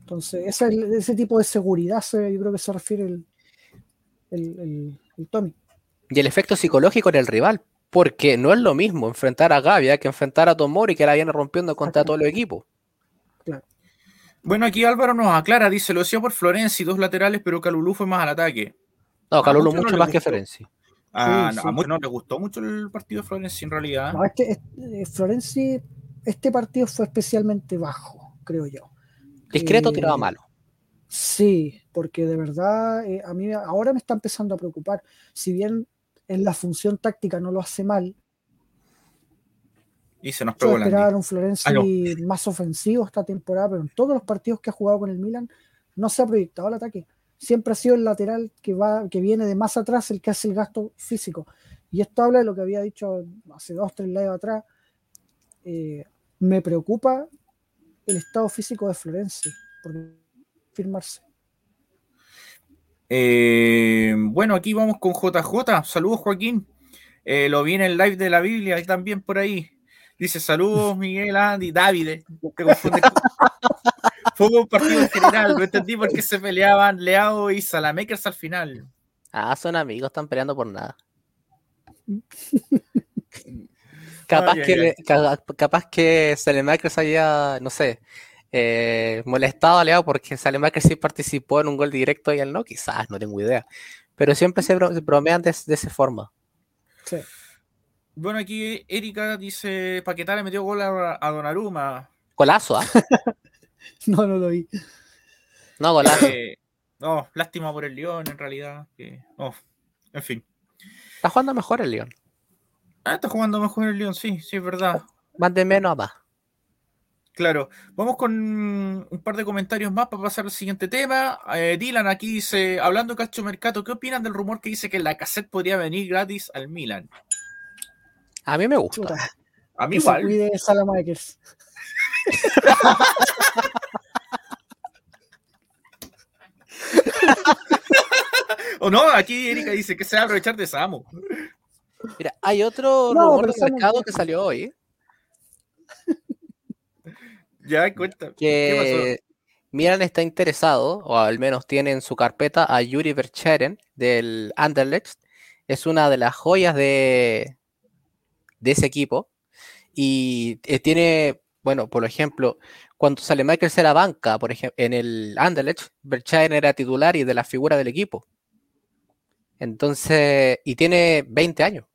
Entonces, ese, ese tipo de seguridad se- yo creo que se refiere el, el, el- el Tommy. Y el efecto psicológico en el rival, porque no es lo mismo enfrentar a Gavia que enfrentar a Tomori que la viene rompiendo contra todo el equipo. Bueno, aquí Álvaro nos aclara, dice, lo decía por Florenzi, dos laterales, pero Calulú fue más al ataque. No, Calulu mucho no más que. Ferenci. Ah, Sí, no, sí. a muchos no les gustó mucho el partido de Florenzi en realidad. No, este, este- eh, Florenzi, este partido fue especialmente bajo, creo yo. Discreto Eh, tiraba malo. Sí, porque de verdad eh, a mí ahora me está empezando a preocupar. Si bien en la función táctica no lo hace mal, Y se nos pegó la esperaba un Florenzi más ofensivo esta temporada, pero en todos los partidos que ha jugado con el Milan no se ha proyectado el ataque. Siempre ha sido el lateral que va, que viene de más atrás el que hace el gasto físico. Y esto habla de lo que había dicho hace dos, tres lives atrás. Eh, me preocupa el estado físico de Florenzi por firmarse. Eh, bueno, aquí vamos con JJ. Saludos, Joaquín. Eh, lo vi en el live de la Biblia y también por ahí. Dice saludos, Miguel, Andy, David. Te confundes [laughs] con- Fue un partido en general. No entendí por qué se peleaban Leao y Salamakers al final. Ah, son amigos, están peleando por nada. [laughs] Capaz Ay, que, ay. le- ca- capaz que Salemakers haya, no sé, eh, molestado a Leao porque Salemakers sí participó en un gol directo y él no, quizás, no tengo idea. Pero siempre se bro- se bromean de, de esa forma. Sí. Bueno, aquí Erika dice: Paquetá le metió gol a, a Donnarumma. Golazo, ¿ah? [laughs] No, no lo vi. No, golazo. Eh, no, lástima por el León, en realidad. que- oh, en fin. Está jugando mejor el León. Ah, está jugando mejor el León, sí, sí, es verdad. Más de menos a más. Claro, vamos con un par de comentarios más para pasar al siguiente tema. Eh, Dylan aquí dice, hablando de Calcio Mercato, ¿qué opinan del rumor que dice que la cassette podría venir gratis al Milan? A mí me gusta. Chuta, A mí que se igual. cuide Salamakers. [laughs] O no, aquí Erika dice que se va a aprovechar de Samu. Mira, hay otro No, rumor de mercado que salió hoy. Ya, cuenta. ¿Qué que Milan está interesado, o al menos tiene en su carpeta a Yuri Vercheren del Anderlecht. Es una de las joyas de, de ese equipo. Y eh, tiene, bueno, por ejemplo, cuando sale Michael la banca, por ejemplo, en el Anderlecht, Vercheren era titular y de la figura del equipo. Entonces, y tiene 20 años.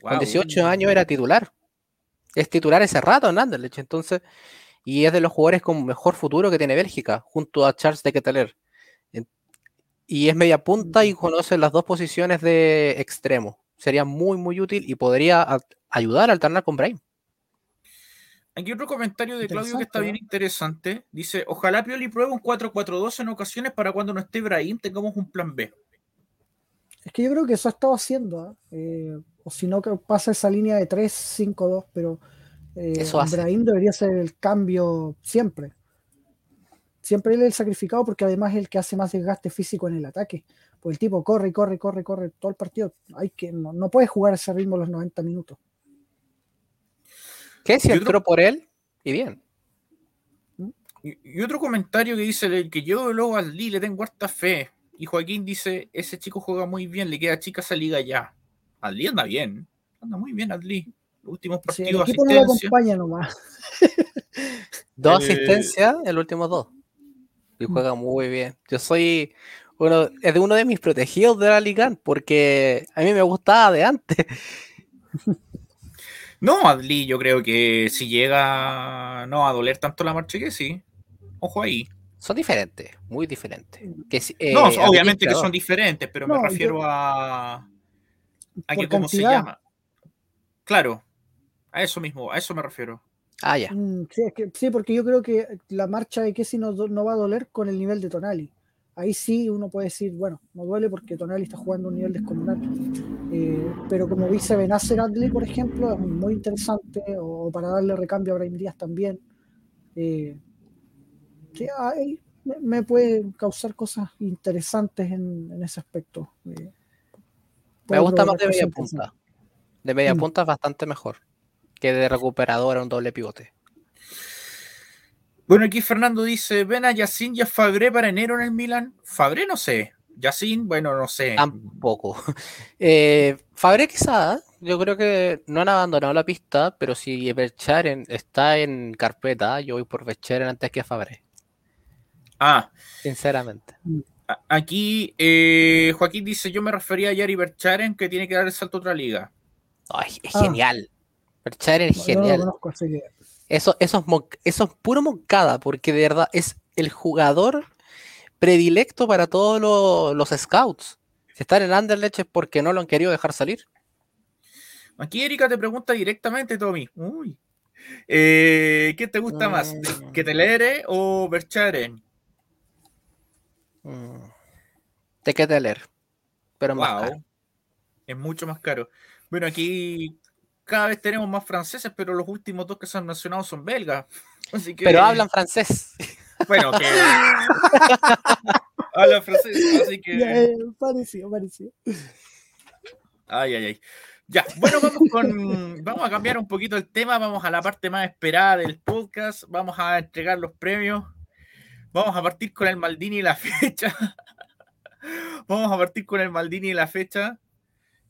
Con Wow. 18 años era titular. Es titular ese rato en Anderlecht, entonces, y es de los jugadores con mejor futuro que tiene Bélgica, junto a Charles de Ketteler. En- Y es media punta y conoce las dos posiciones de extremo. Sería muy, muy útil y podría a- ayudar a alternar con Brahim. Aquí otro comentario de Claudio que está bien interesante. Dice, ojalá Pioli pruebe un 4-4-2 en ocasiones para cuando no esté Brahim tengamos un plan B. Es que yo creo que eso ha estado haciendo. ¿ah? Eh, o si no, que pasa esa línea de 3-5-2, pero eh, Eso debería ser el cambio siempre. Siempre él es el sacrificado porque además es el que hace más desgaste físico en el ataque. Pues el tipo corre, y corre, y corre, y corre todo el partido. Hay que, no, no puede jugar a ese ritmo los 90 minutos. ¿Qué si entró por él? Y bien. Y, y otro comentario que dice el que yo luego al Lee le tengo harta fe. Y Joaquín dice, ese chico juega muy bien, le queda chica esa liga ya. Lee anda bien, anda muy bien. Los últimos el partidos, equipo no lo asistencia. acompaña nomás. [laughs] Dos Eh, asistencias en los últimos dos. Y Mm. juega muy bien. Yo soy uno, es de uno de mis protegidos de la Liga porque a mí me gustaba de antes. [laughs] No, Adli, yo creo que si llega no a doler tanto la marcha que sí. Ojo ahí. Son diferentes, muy diferentes. Que, no, eh, obviamente que son diferentes, pero me No, refiero yo- a, a que Por cómo se cantidad. llama. Claro, a eso mismo, a eso me refiero. Ah, ya. Mm, sí, es que- sí, porque yo creo que la marcha de Kessi no, no va a doler con el nivel de Tonali. Ahí sí uno puede decir, bueno, no duele porque Tonali está jugando a un nivel descomunal. Eh, pero como dice Benacer Adli, por ejemplo, es muy interesante, o, para darle recambio a Brahim Díaz también. Eh, sí, ahí me, me puede causar cosas interesantes en, en ese aspecto. Eh, Me gusta más de media punta. De media Mm. punta es bastante mejor que de recuperador a un doble pivote. Bueno, aquí Fernando dice, ven a Yacine y a Fabré para enero en el Milan. Fabré no sé. Yacine, bueno, no sé. Tampoco. [laughs] Eh, Fabre quizá, yo creo que no han abandonado la pista, pero si Bercharen está en carpeta, yo voy por Bercharen antes que Fabre, Ah, sinceramente. a- aquí eh, Joaquín dice, yo me refería a Yari Bercharen que tiene que dar el salto a otra liga. Ay, es Ah. genial. Bercharen es No, no genial. conozco, así que Eso, eso, es mon- eso es puro moncada, porque de verdad es el jugador predilecto para todos lo- los scouts. Si están en Anderlecht es porque no lo han querido dejar salir. Aquí Erika te pregunta directamente, Tommy. Uy. Eh, ¿Qué te gusta más? Mm. ¿Que te leere o Bercharen? Mm. Te queda leer, pero más caro. Es mucho más caro. Bueno, aquí cada vez tenemos más franceses, pero los últimos dos que se han mencionado son belgas. [laughs] Así que, Pero hablan francés. [laughs] Bueno, que. [laughs] hablan francés, así Ya, que. parecido, parecido. Ay, ay, ay. Ya, bueno, vamos con. Vamos a cambiar un poquito el tema. Vamos a la parte más esperada del podcast. Vamos a entregar los premios. Vamos a partir con el Maldini y la fecha. [laughs] Vamos a partir con el Maldini y la fecha.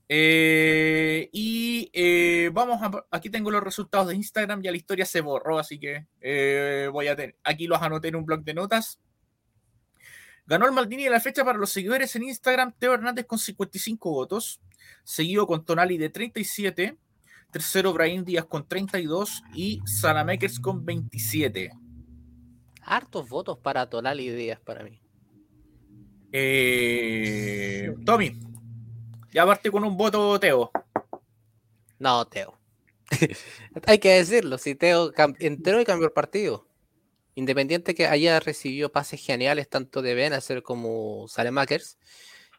Eh, y eh, vamos a. Aquí tengo los resultados de Instagram. Ya la historia se borró, así que eh, voy a tener. Aquí los anoté en un blog de notas. Ganó el Maldini de la fecha para los seguidores en Instagram. Teo Hernández con 55 votos. Seguido con Tonali de 37. Tercero, Brahim Díaz con 32. Y Salamakers con 27. Hartos votos para Tonali Díaz para mí. Eh, Tommy, ya parte con un voto, Teo. No, Teo. [laughs] Hay que decirlo, si Teo entró y cambió el partido. Independiente que haya recibido pases geniales tanto de Benacer como Salemakers,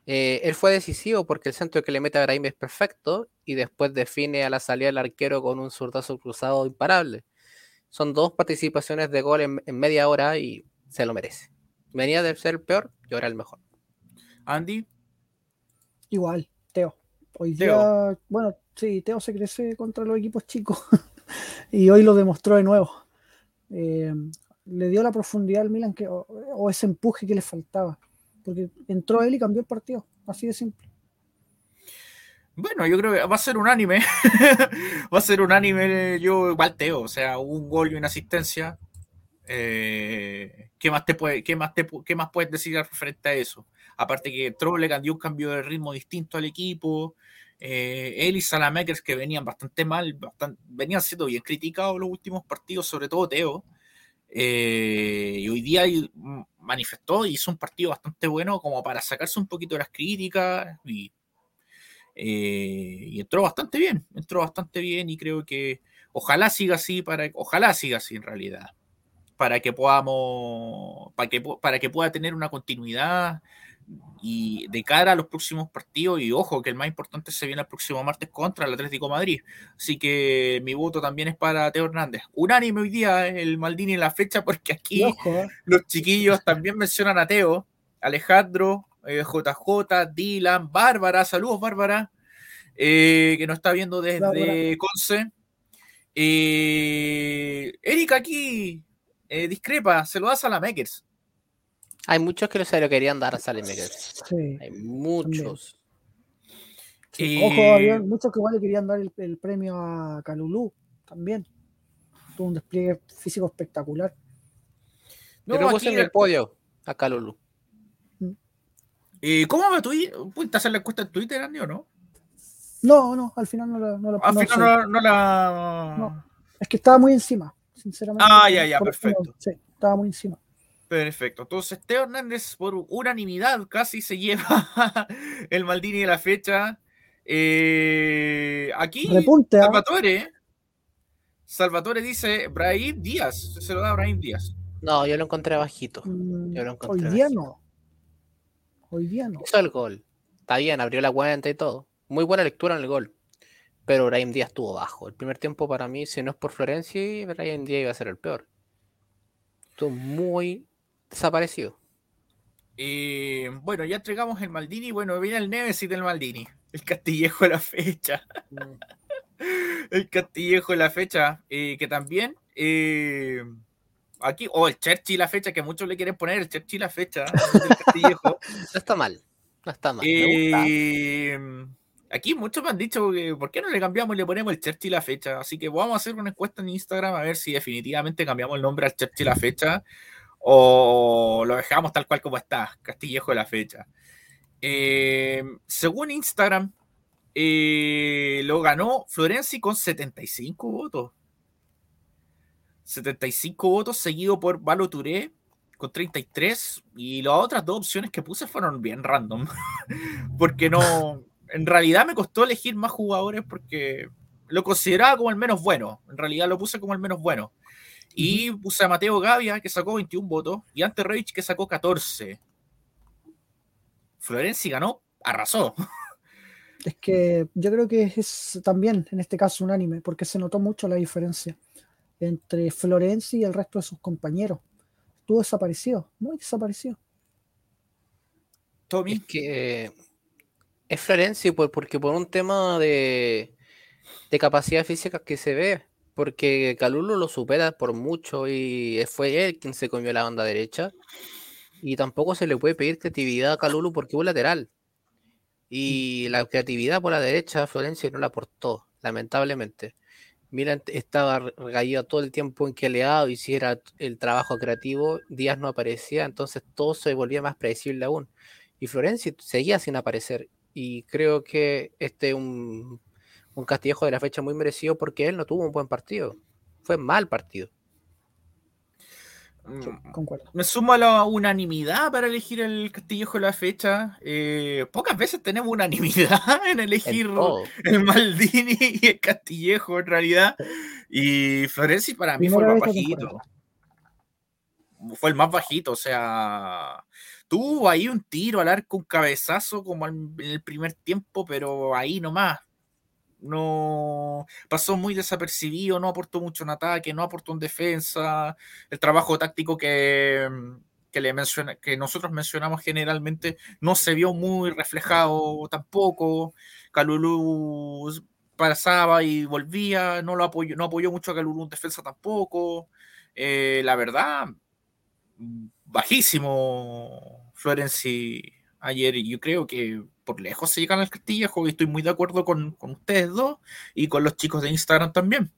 eh, él fue decisivo porque el centro que le mete a Brahim es perfecto y después define a la salida del arquero con un zurdazo cruzado imparable. Son dos participaciones de gol en, media hora y se lo merece. Venía de ser el peor y ahora el mejor. Andy. Igual, Teo. Hoy día, bueno, sí, Teo se crece contra los equipos chicos [laughs] y hoy lo demostró de nuevo. Eh, le dio la profundidad al Milan que, o, ese empuje que le faltaba. Porque entró él y cambió el partido. Así de simple. Bueno, yo creo que va a ser un anime. [laughs] va a ser un anime. Yo igual Teo. O sea, un gol y una asistencia. Eh, ¿qué, más te puede, qué, más te, ¿Qué más puedes decir frente a eso? Aparte que Troble dio un cambio de ritmo distinto al equipo. Eh, él y Salamakers que venían bastante mal, venían siendo bien criticados los últimos partidos, sobre todo Teo. Eh, y hoy día manifestó y hizo un partido bastante bueno como para sacarse un poquito de las críticas y, eh, y entró bastante bien, entró bastante bien y creo que ojalá siga así, para, ojalá siga así en realidad, para que podamos, para que, para que pueda tener una continuidad y de cara a los próximos partidos, y ojo que el más importante se viene el próximo martes contra el Atlético Madrid. Así que mi voto también es para Teo Hernández. Unánime hoy día el Maldini en la fecha, porque aquí eh. los chiquillos también mencionan a Teo, Alejandro, JJ, eh, Dylan, Bárbara, saludos Bárbara, eh, que nos está viendo desde Conce. Erika aquí discrepa, se lo das a la Makers. Hay muchos que se lo querían dar a Makers. Sí, Hay muchos. Ojo, había muchos que igual le querían dar el, premio a Calulú también. Tuvo un despliegue físico espectacular. No, Pero puse en el podio a Calulú. ¿Y ¿Cómo va Twitter? ¿Pudiste hacer la encuesta en Twitter, Andy, o no? No, no, al final no la. No la al final no, la. es que estaba muy encima, sinceramente. Ah, ya, ya, perfecto. Sí, estaba muy encima. Perfecto. Entonces, Teo Hernández, por unanimidad, casi se lleva [laughs] el Maldini de la fecha. Eh, aquí, Repunte, ¿ah? Salvatore. Salvatore dice Brahim Díaz. Se lo da a Brahim Díaz. No, yo lo encontré bajito. Mm, yo lo encontré hoy día no. Hoy día no. Hizo el gol. Está bien, abrió la cuenta y todo. Muy buena lectura en el gol. Pero Brahim Díaz estuvo bajo. El primer tiempo para mí, si no es por Florencia, Brahim Díaz iba a ser el peor. Estuvo muy desaparecido. y bueno, ya entregamos el Maldini. Bueno, viene el Nemesis del Maldini. El Castillejo de la fecha. Mm. [laughs] el Castillejo de la fecha. Eh, que también. Eh, aquí, o el Churchill la fecha, que muchos le quieren poner el Churchill la fecha. no [laughs] está mal. No está mal. Eh, aquí muchos me han dicho que por qué no le cambiamos y le ponemos el Churchill la fecha. Así que vamos a hacer una encuesta en Instagram a ver si definitivamente cambiamos el nombre al Churchill la fecha o lo dejamos tal cual como está, Castillejo de la fecha. Eh, según Instagram, eh, lo ganó Florenzi con 75 votos. 75 votos, seguido por Valo Touré con 33. Y las otras dos opciones que puse fueron bien random. [laughs] porque no. En realidad me costó elegir más jugadores porque lo consideraba como el menos bueno. En realidad lo puse como el menos bueno. Y puse a Mateo Gavia, que sacó 21 votos, y Ante Reich, que sacó 14. Florenzi ganó, arrasó. Es que yo creo que es también, en este caso, unánime, porque se notó mucho la diferencia entre Florenzi y el resto de sus compañeros. Estuvo desaparecido, muy desaparecido. Tommy. Es que es Florenzi porque por un tema de, de capacidad física que se ve, porque Calulo lo supera por mucho y fue él quien se comió la banda derecha. Y tampoco se le puede pedir creatividad a Calulo porque fue lateral. Y la creatividad por la derecha Florencia no la aportó, lamentablemente. Milan estaba regalado todo el tiempo en que Leado hiciera el trabajo creativo, Díaz no aparecía, entonces todo se volvía más predecible aún. Y Florencia seguía sin aparecer. Y creo que este es un un Castillejo de la fecha muy merecido porque él no tuvo un buen partido. Fue mal partido. Mm, concuerdo. Me sumo a la unanimidad para elegir el Castillejo de la fecha. Eh, pocas veces tenemos unanimidad [laughs] en elegir el Maldini [laughs] y el Castillejo en realidad. Y Florenzi para mí fue el más bajito. Fue el más bajito, o sea, tuvo ahí un tiro al arco, un cabezazo como en el primer tiempo, pero ahí nomás no pasó muy desapercibido, no aportó mucho en ataque, no aportó en defensa. El trabajo táctico que, que, le que nosotros mencionamos generalmente no se vio muy reflejado tampoco. Calulú pasaba y volvía, no lo apoyó, no apoyó mucho a Calulú en defensa tampoco. Eh, la verdad, bajísimo Florenci ayer. Yo creo que por lejos se llegan al Castillejo y estoy muy de acuerdo con, ustedes dos y con los chicos de Instagram también.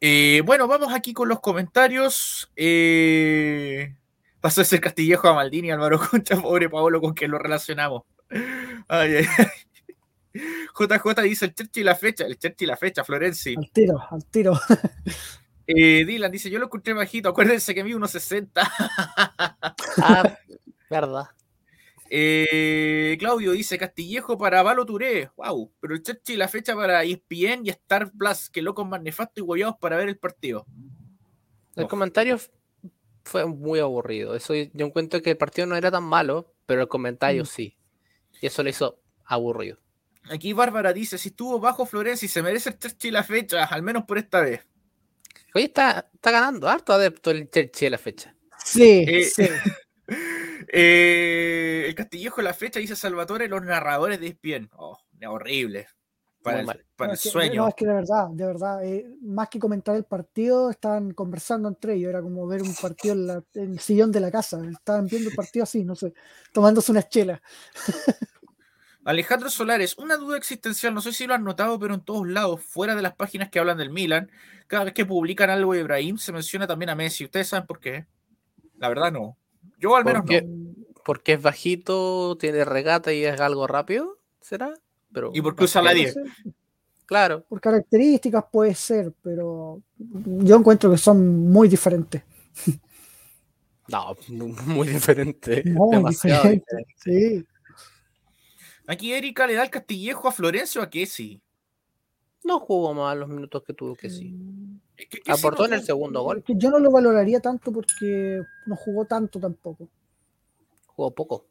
Eh, bueno, vamos aquí con los comentarios. Eh, pasó ese Castillejo a Maldini, Álvaro [laughs] Concha, pobre Paolo, con que lo relacionamos. JJ [laughs] dice el Cherchi y la fecha, el Cherchi y la fecha, Florenzi. Al tiro, al tiro. [laughs] Eh, Dylan dice, yo lo escuché bajito, acuérdense que vi unos 60. ah, verdad. Eh, Claudio dice Castillejo para Valo Touré. Wow, pero el Chechi la fecha para ESPN y Star Plus, que locos más nefastos y guayados para ver el partido. El comentario fue muy aburrido. Eso yo encuentro que el partido no era tan malo, pero el comentario mm. sí. Y eso le hizo aburrido. Aquí Bárbara dice: si estuvo bajo Florencia y se merece el Chechi la fecha, al menos por esta vez. Hoy está, está ganando harto adepto el Chechi la fecha. Sí, eh, sí. [laughs] Eh, el Castillejo la fecha dice Salvatore, los narradores de ESPN. Oh, horrible. Para, el, sueño. No, es que de verdad, de verdad, eh, más que comentar el partido, estaban conversando entre ellos. Era como ver un partido en, el sillón de la casa. Estaban viendo el partido así, no sé, tomándose una chela. [laughs] Alejandro Solares, una duda existencial, no sé si lo han notado, pero en todos lados, fuera de las páginas que hablan del Milan, cada vez que publican algo de Ibrahim se menciona también a Messi. ¿Ustedes saben por qué? La verdad no. Yo al menos porque, no. Porque es bajito, tiene regata y es algo rápido, ¿será? Pero, ¿Y porque usa la 10? Claro. Por características puede ser, pero yo encuentro que son muy diferentes. [laughs] No, muy diferente. demasiado diferente. Sí. Aquí Erika le da el castillejo a Florencio a sí No jugó más los minutos que tuvo que sí. Aportó en el segundo gol. yo no lo valoraría tanto porque no jugó tanto tampoco. Jugó poco.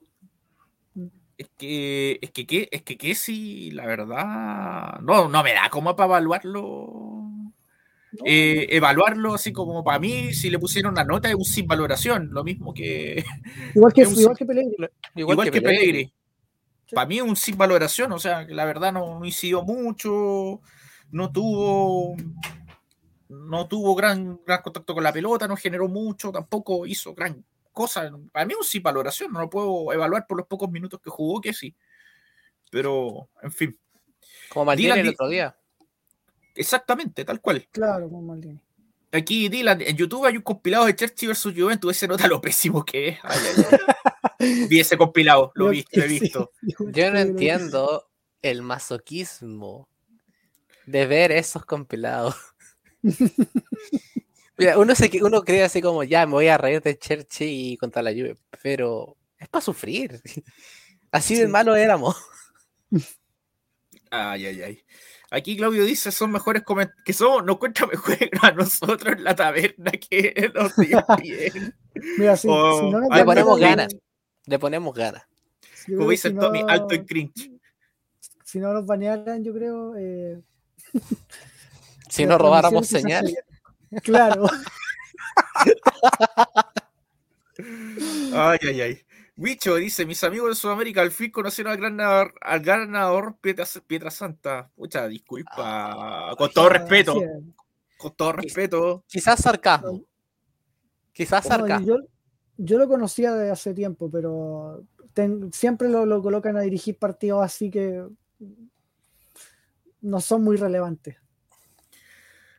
Es que, es que, es que, que sí, la verdad, no, no me da como para evaluarlo. Eh, evaluarlo así como para mí, si le pusieron una nota es un sin valoración, lo mismo que. [laughs] [laughs] Igual que, igual que Pellegrini. Igual, que, Pellegrini. Para mí es un sin valoración, o sea, que la verdad no, no incidió mucho, no tuvo no tuvo gran, gran contacto con la pelota, no generó mucho, tampoco hizo gran cosa. Para mí es sí valoración, no lo puedo evaluar por los pocos minutos que jugó, que sí. Pero, en fin. Como Maldini el otro día. Exactamente, tal cual. Claro, como Maldini. Aquí, Dylan, en YouTube hay un compilado de Chelsea versus Juventus, ese nota lo pésimo que es. Ay, ay, ay. [laughs] Vi ese compilado, lo, vi, he [laughs] visto. Yo no entiendo el masoquismo de ver esos compilados. [laughs] [laughs] uno, se, uno cree así como, ya, me voy a reír de Cherchi y contra la lluvia, pero es para sufrir. [laughs] Así de malo éramos. Ay, ay, ay. Aquí Claudio dice, son mejores que somos, nos cuenta mejor a nosotros en la taberna que los bien. Mira, si, no le ponemos ganas. Le ponemos ganas. Como dice Tommy, alto y cringe. Si no nos banearan, yo creo... Eh... [laughs] Si no robáramos señal. Claro. ay, ay, ay. Wicho dice: Mis amigos de Sudamérica al fin conocieron al gran nadador, al ganador Pietra, Santa. Mucha disculpa. Ah, con todo respeto. Con todo respeto. Quizás sarcasmo. Quizás sarcasmo. Yo, lo conocía de hace tiempo, pero siempre lo, lo colocan a dirigir partidos así que no son muy relevantes.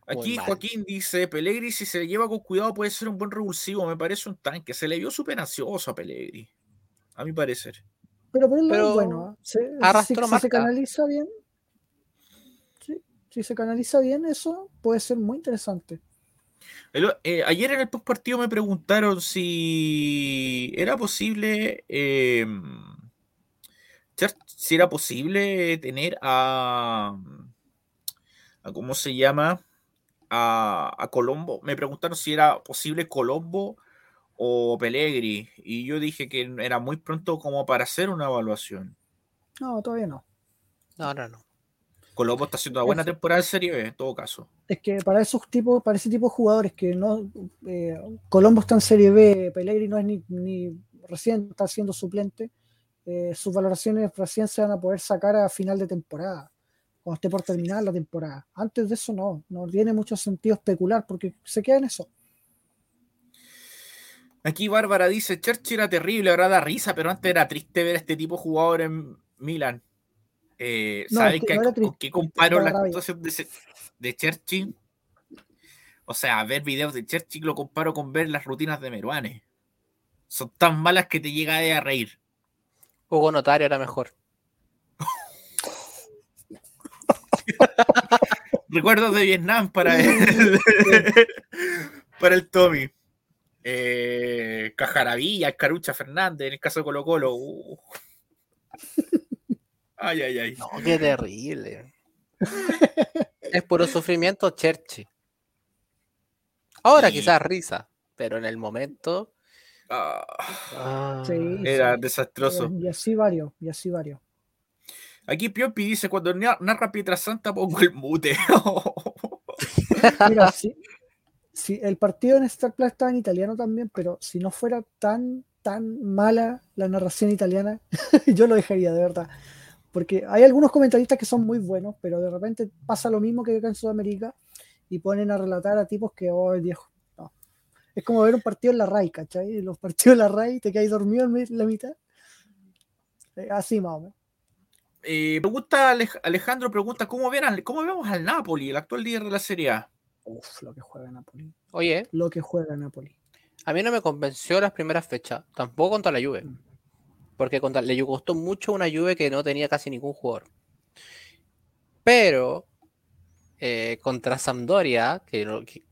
Aquí Joaquín dice, Pellegrini si se lleva con cuidado puede ser un buen revulsivo, me parece un tanque. Se le vio súper ansioso a Pellegrini, a mi parecer. Pero por un lado, bueno, ¿ah? si, se canaliza bien, si se canaliza bien eso, puede ser muy interesante. eh, ayer en el post partido me preguntaron si era posible. Em, si era posible tener a. a ¿Cómo se llama? A, a Colombo. Me preguntaron si era posible Colombo o Pellegri. Y yo dije que era muy pronto como para hacer una evaluación. No, todavía no. No, no, no. Colombo está haciendo una buena temporada en Serie B, en todo caso. Es que para esos tipos, para ese tipo de jugadores que no eh, Colombo está en Serie B, Pellegri no es ni, recién está siendo suplente, eh, sus valoraciones recién se van a poder sacar a final de temporada, cuando esté por terminar la temporada. Antes de eso no, no tiene mucho sentido especular porque se queda en eso. Aquí Bárbara dice, Churchill era terrible, ahora da risa, pero antes era triste ver a este tipo de jugador en Milan. Eh, ¿Sabes con qué comparo la actuación de, de, Churchill? O sea, ver videos de Churchill lo comparo con ver las rutinas de Meruane. Son tan malas que te llega a reír. Hugo Notario era mejor. [laughs] Recuerdos de Vietnam para el, [laughs] para el Tommy. Eh, Cajaravilla, Carucha Fernández, en el caso de Colo Colo. Uh. Ay, ay, ay. No, qué terrible. es puro sufrimiento, Cherchi. Ahora quizás risa, pero en el momento. Ah, ah. era desastroso. Y así varios, y así varios. Aquí Piopi dice: Cuando narra Pietra Santa, pongo el mute. [laughs] Mira, sí, sí, el partido en Star Plus estaba en italiano también, pero si no fuera tan, tan mala la narración italiana, [laughs] yo lo dejaría, de verdad. Porque hay algunos comentaristas que son muy buenos, pero de repente pasa lo mismo que acá en Sudamérica y ponen a relatar a tipos que, oh, viejo, no. Es como ver un partido en la RAI, ¿cachai? Los partidos en la RAI, te quedas dormido en la mitad. Eh, así más o menos. Eh, pregunta Alejandro, pregunta, ¿cómo, ¿cómo vemos al Napoli, el actual líder de la Serie A? Uf, lo que juega Napoli. Oye. Lo que juega Napoli. A mí no me convenció las primeras fechas, tampoco contra la Juve. Mm porque contra, le costó mucho una Juve que no tenía casi ningún jugador. Pero eh, contra Sampdoria, que,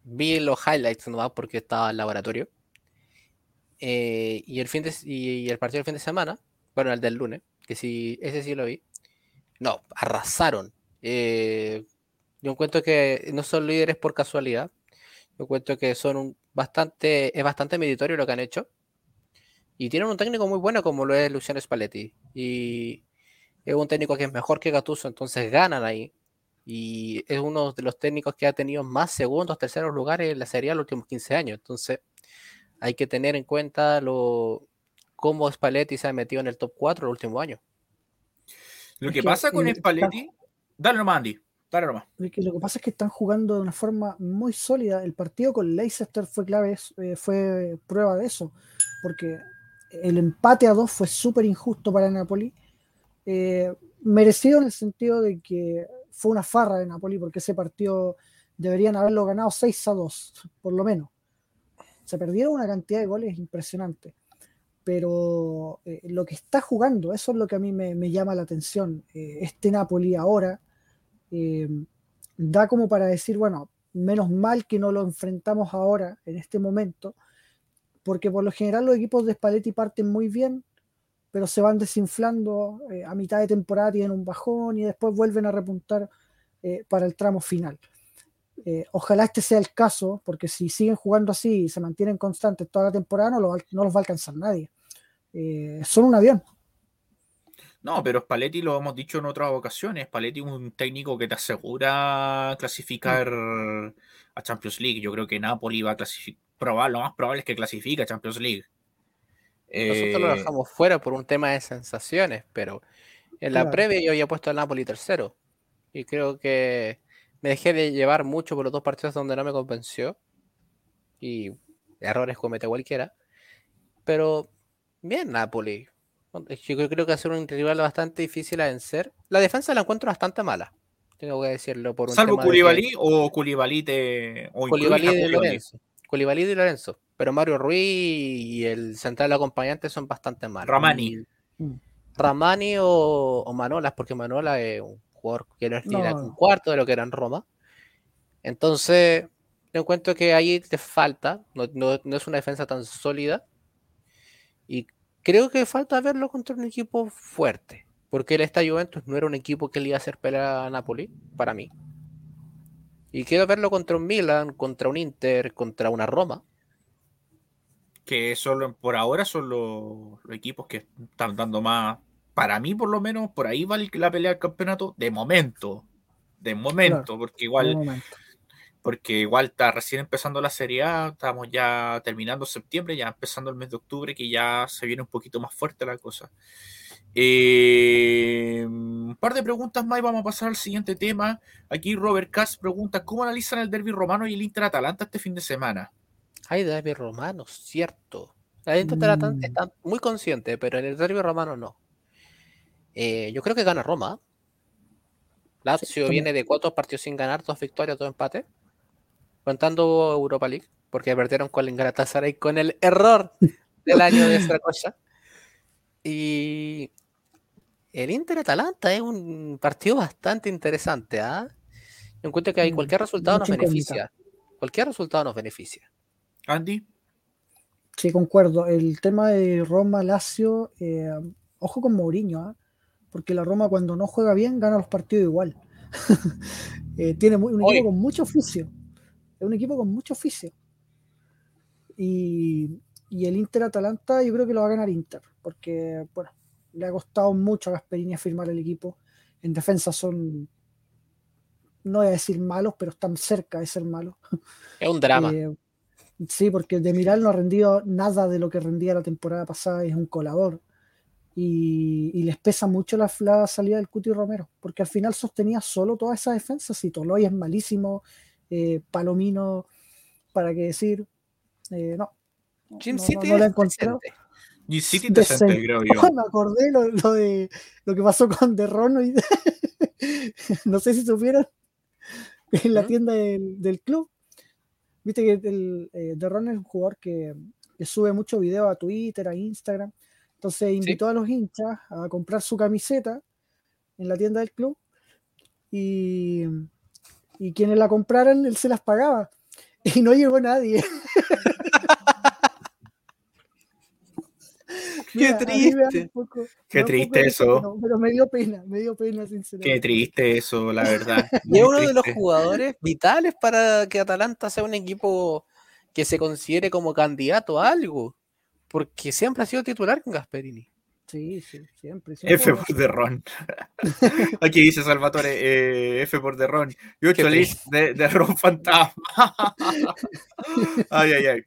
vi los highlights nomás porque estaba en laboratorio, eh, y, el fin de, y, el partido del fin de semana, bueno, el del lunes, que sí, ese sí lo vi, no, arrasaron. Eh, yo encuentro que no son líderes por casualidad, yo encuentro que son un bastante, es bastante meritorio lo que han hecho. Y tienen un técnico muy bueno como lo es Luciano Spalletti. Y es un técnico que es mejor que Gattuso, entonces ganan ahí. Y es uno de los técnicos que ha tenido más segundos, terceros lugares en la serie en los últimos 15 años. Entonces hay que tener en cuenta lo cómo Spalletti se ha metido en el top 4 el último año. Lo que, pasa con Spalletti... Dale nomás, Andy. Dale nomás. Lo que, pasa es que están jugando de una forma muy sólida. El partido con Leicester fue clave, eh, fue prueba de eso. Porque el empate a dos fue súper injusto para Napoli. Eh, merecido en el sentido de que fue una farra de Napoli, porque ese partido deberían haberlo ganado 6 a 2, por lo menos. Se perdieron una cantidad de goles impresionante. Pero eh, lo que está jugando, eso es lo que a mí me, llama la atención. Eh, este Napoli ahora da como para decir, bueno, menos mal que no lo enfrentamos ahora, en este momento, porque por lo general los equipos de Spalletti parten muy bien, pero se van desinflando eh, a mitad de temporada, tienen un bajón y después vuelven a repuntar eh, para el tramo final. Eh, ojalá este sea el caso, porque si siguen jugando así y se mantienen constantes toda la temporada, no, no los va a alcanzar nadie. son un avión. No, pero Spalletti lo hemos dicho en otras ocasiones. Spalletti es un técnico que te asegura clasificar a Champions League. Yo creo que Napoli va a clasificar lo más probable es que clasifique a Champions League. Nosotros lo eh, dejamos fuera por un tema de sensaciones, pero en la previa yo había puesto al Napoli tercero. Y creo que me dejé de llevar mucho por los dos partidos donde no me convenció. Y errores comete cualquiera. Pero bien, Napoli. Yo creo que va a ser un rival bastante difícil a vencer. La defensa la encuentro bastante mala. Tengo que decirlo por un Salvo Koulibaly o Koulibaly te. O de Lorenzo. Koulibaly y Lorenzo. Pero Mario Ruiz y el central acompañante son bastante malos. Ramani. Mm. Ramani o, Manolas, porque Manola es un jugador que no es ni un cuarto de lo que era en Roma. Entonces, Yo encuentro que ahí te falta, no, no, es una defensa tan sólida. Y creo que falta verlo contra un equipo fuerte. Porque el esta Juventus no era un equipo que le iba a hacer pelear a Napoli, para mí. Y quiero verlo contra un Milan, contra un Inter, contra una Roma. Que solo por ahora son los, equipos que están dando más. Para mí, por lo menos, por ahí va la pelea del campeonato de momento. De momento, porque igual. Porque igual está recién empezando la Serie A, estamos ya terminando septiembre, ya empezando el mes de octubre, que ya se viene un poquito más fuerte la cosa. Eh, un par de preguntas más y vamos a pasar al siguiente tema. Aquí Robert Cass pregunta: ¿Cómo analizan el derby romano y el Inter Atalanta este fin de semana? Hay derby romano, cierto. El Inter Atalanta mm. está muy consciente, pero en el derby romano no. Eh, yo creo que gana Roma. Lazio viene de cuatro partidos sin ganar, dos victorias, dos empates. Contando Europa League, porque perdieron con el Galatasaray con el error del año de esta [laughs] cosa. Y el Inter Atalanta es un partido bastante interesante. ¿ah? Yo encuentro que hay mm, cualquier resultado nos beneficia. Cualquier resultado nos beneficia. Andy. Sí, concuerdo. El tema de Roma-Lazio, eh, ojo con Mourinho, ¿ah? porque la Roma cuando no juega bien gana los partidos igual. [laughs] Eh, tiene un equipo con mucho oficio. Es un equipo con mucho oficio. Y, y el Inter Atalanta yo creo que lo va a ganar Inter, porque bueno, le ha costado mucho a Gasperini firmar el equipo. En defensa son, no voy a decir malos, pero están cerca de ser malos. Es un drama. [laughs] Eh, sí, porque de Miral no ha rendido nada de lo que rendía la temporada pasada, es un colador. Y, les pesa mucho la, salida del Cuti Romero, porque al final sostenía solo toda esa defensa. Si Toloy es malísimo, eh, Palomino, para qué decir, eh, no. Jim City no, City decente, creo [laughs] yo. me acordé lo, de lo que pasó con Derron y [laughs] no sé si supieron en la tienda del, club. Viste que el eh, Derron es un jugador que, sube mucho video a Twitter, a Instagram. Entonces invitó a los hinchas a comprar su camiseta en la tienda del club y, y quienes la compraran, él se las pagaba. [laughs] Y no llegó nadie. [laughs] Qué triste. Qué triste eso. pero me dio pena, me dio pena, sinceramente. Qué triste eso, la verdad. [laughs] y es uno de los jugadores vitales para que Atalanta sea un equipo que se considere como candidato a algo. Porque siempre ha sido titular con Gasperini. Sí, sí, siempre. F por Derrón. [laughs] Aquí dice Salvatore, eh, F por Derrón. Y 8 de, de Ron Fantasma. [laughs] ay, ay, ay.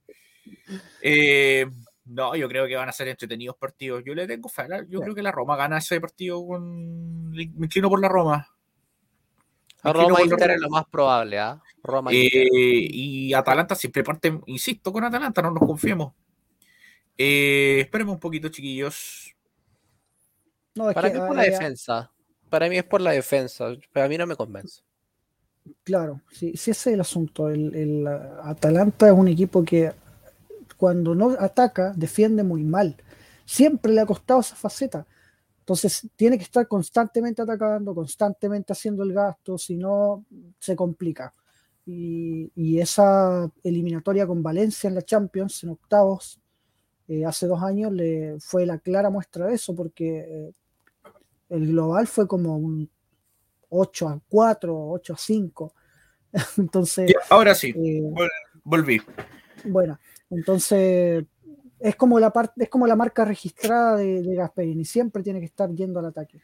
Eh, no, yo creo que van a ser entretenidos partidos. Yo le tengo fe. Yo creo que la Roma gana ese partido con. Me inclino por la Roma. A Roma Inter es lo más probable, ¿ah? Roma eh, y Atalanta siempre parte, insisto, con Atalanta, no nos confiemos. Eh, esperemos un poquito, chiquillos. No, Para mí es por la defensa. Para mí es por la defensa. Pero a mí no me convence. Claro, sí, sí ese es el asunto. el Atalanta es un equipo que cuando no ataca, defiende muy mal. Siempre le ha costado esa faceta. Entonces tiene que estar constantemente atacando, constantemente haciendo el gasto, si no se complica. Y, esa eliminatoria con Valencia en la Champions, en octavos, eh, hace dos años, le fue la clara muestra de eso, porque eh, el global fue como un 8 a 4, 8 a 5. [laughs] Entonces. ahora sí, eh, volví. Bueno, entonces, es como la parte, es como la marca registrada de, de, Gasperini, siempre tiene que estar yendo al ataque.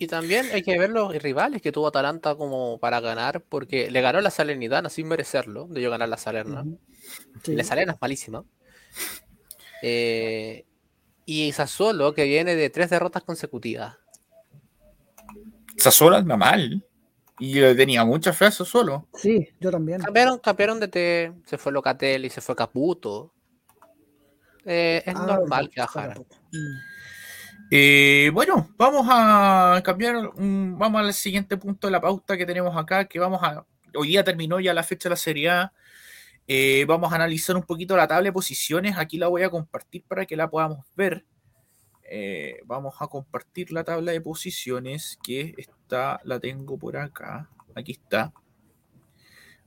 Y también hay que ver los rivales que tuvo Atalanta como para ganar, porque le ganó la Salernitana sin merecerlo, de yo ganar la Salerna. La Salerna es malísima. Eh, y Sassuolo, que viene de tres derrotas consecutivas. Sassuolo anda mal. Y yo tenía mucha fe a eso solo. Sí, yo también. Cambiaron, cambiaron de T, se fue Locatelli, se fue Caputo. Eh, es ah, normal que bajara. Eh, bueno, vamos a cambiar, vamos al siguiente punto de la pauta que tenemos acá, que vamos a, hoy día terminó ya la fecha de la Serie A, eh, vamos a analizar un poquito la tabla de posiciones, aquí la voy a compartir para que la podamos ver. Eh, vamos a compartir la tabla de posiciones que está, la tengo por acá. Aquí está.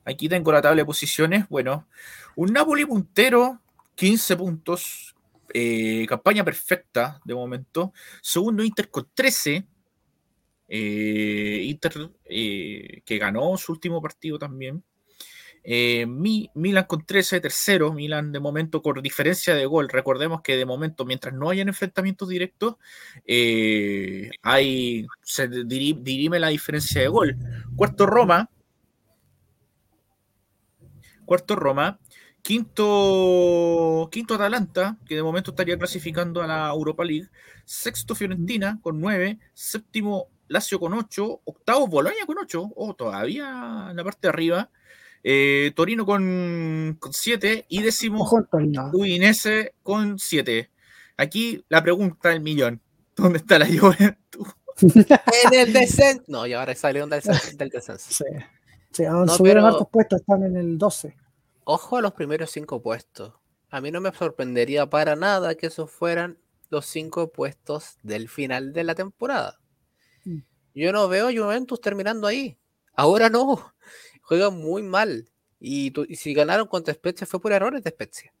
Aquí tengo la tabla de posiciones. Bueno, un Napoli puntero, 15 puntos. eh, campaña perfecta de momento. Segundo Inter con 13. eh, Inter que ganó su último partido también. Eh, Mi- Milan con 13, tercero. Milan de momento con diferencia de gol. Recordemos que de momento, mientras no hayan enfrentamientos directos, eh, hay, se diri- dirime la diferencia de gol. Cuarto Roma. Cuarto Roma. Quinto, quinto Atalanta, que de momento estaría clasificando a la Europa League. Sexto Fiorentina con 9. Séptimo Lazio con 8. Octavo Boloña con 8. Oh, todavía en la parte de arriba. Eh, Torino con 7. Y décimo. Udinese con 7. Aquí la pregunta del millón. ¿Dónde está la Juventus? En el descenso. No, y ahora salieron del, del descenso. Sí. Sí, han No, subieron pero- puestos, están en el 12. Ojo a los primeros cinco puestos. A mí no me sorprendería para nada que esos fueran los cinco puestos del final de la temporada. Mm. Yo no veo a Juventus terminando ahí. Ahora no. Juegan muy mal. Y, tu- y si ganaron contra Spezia fue por errores de Spezia.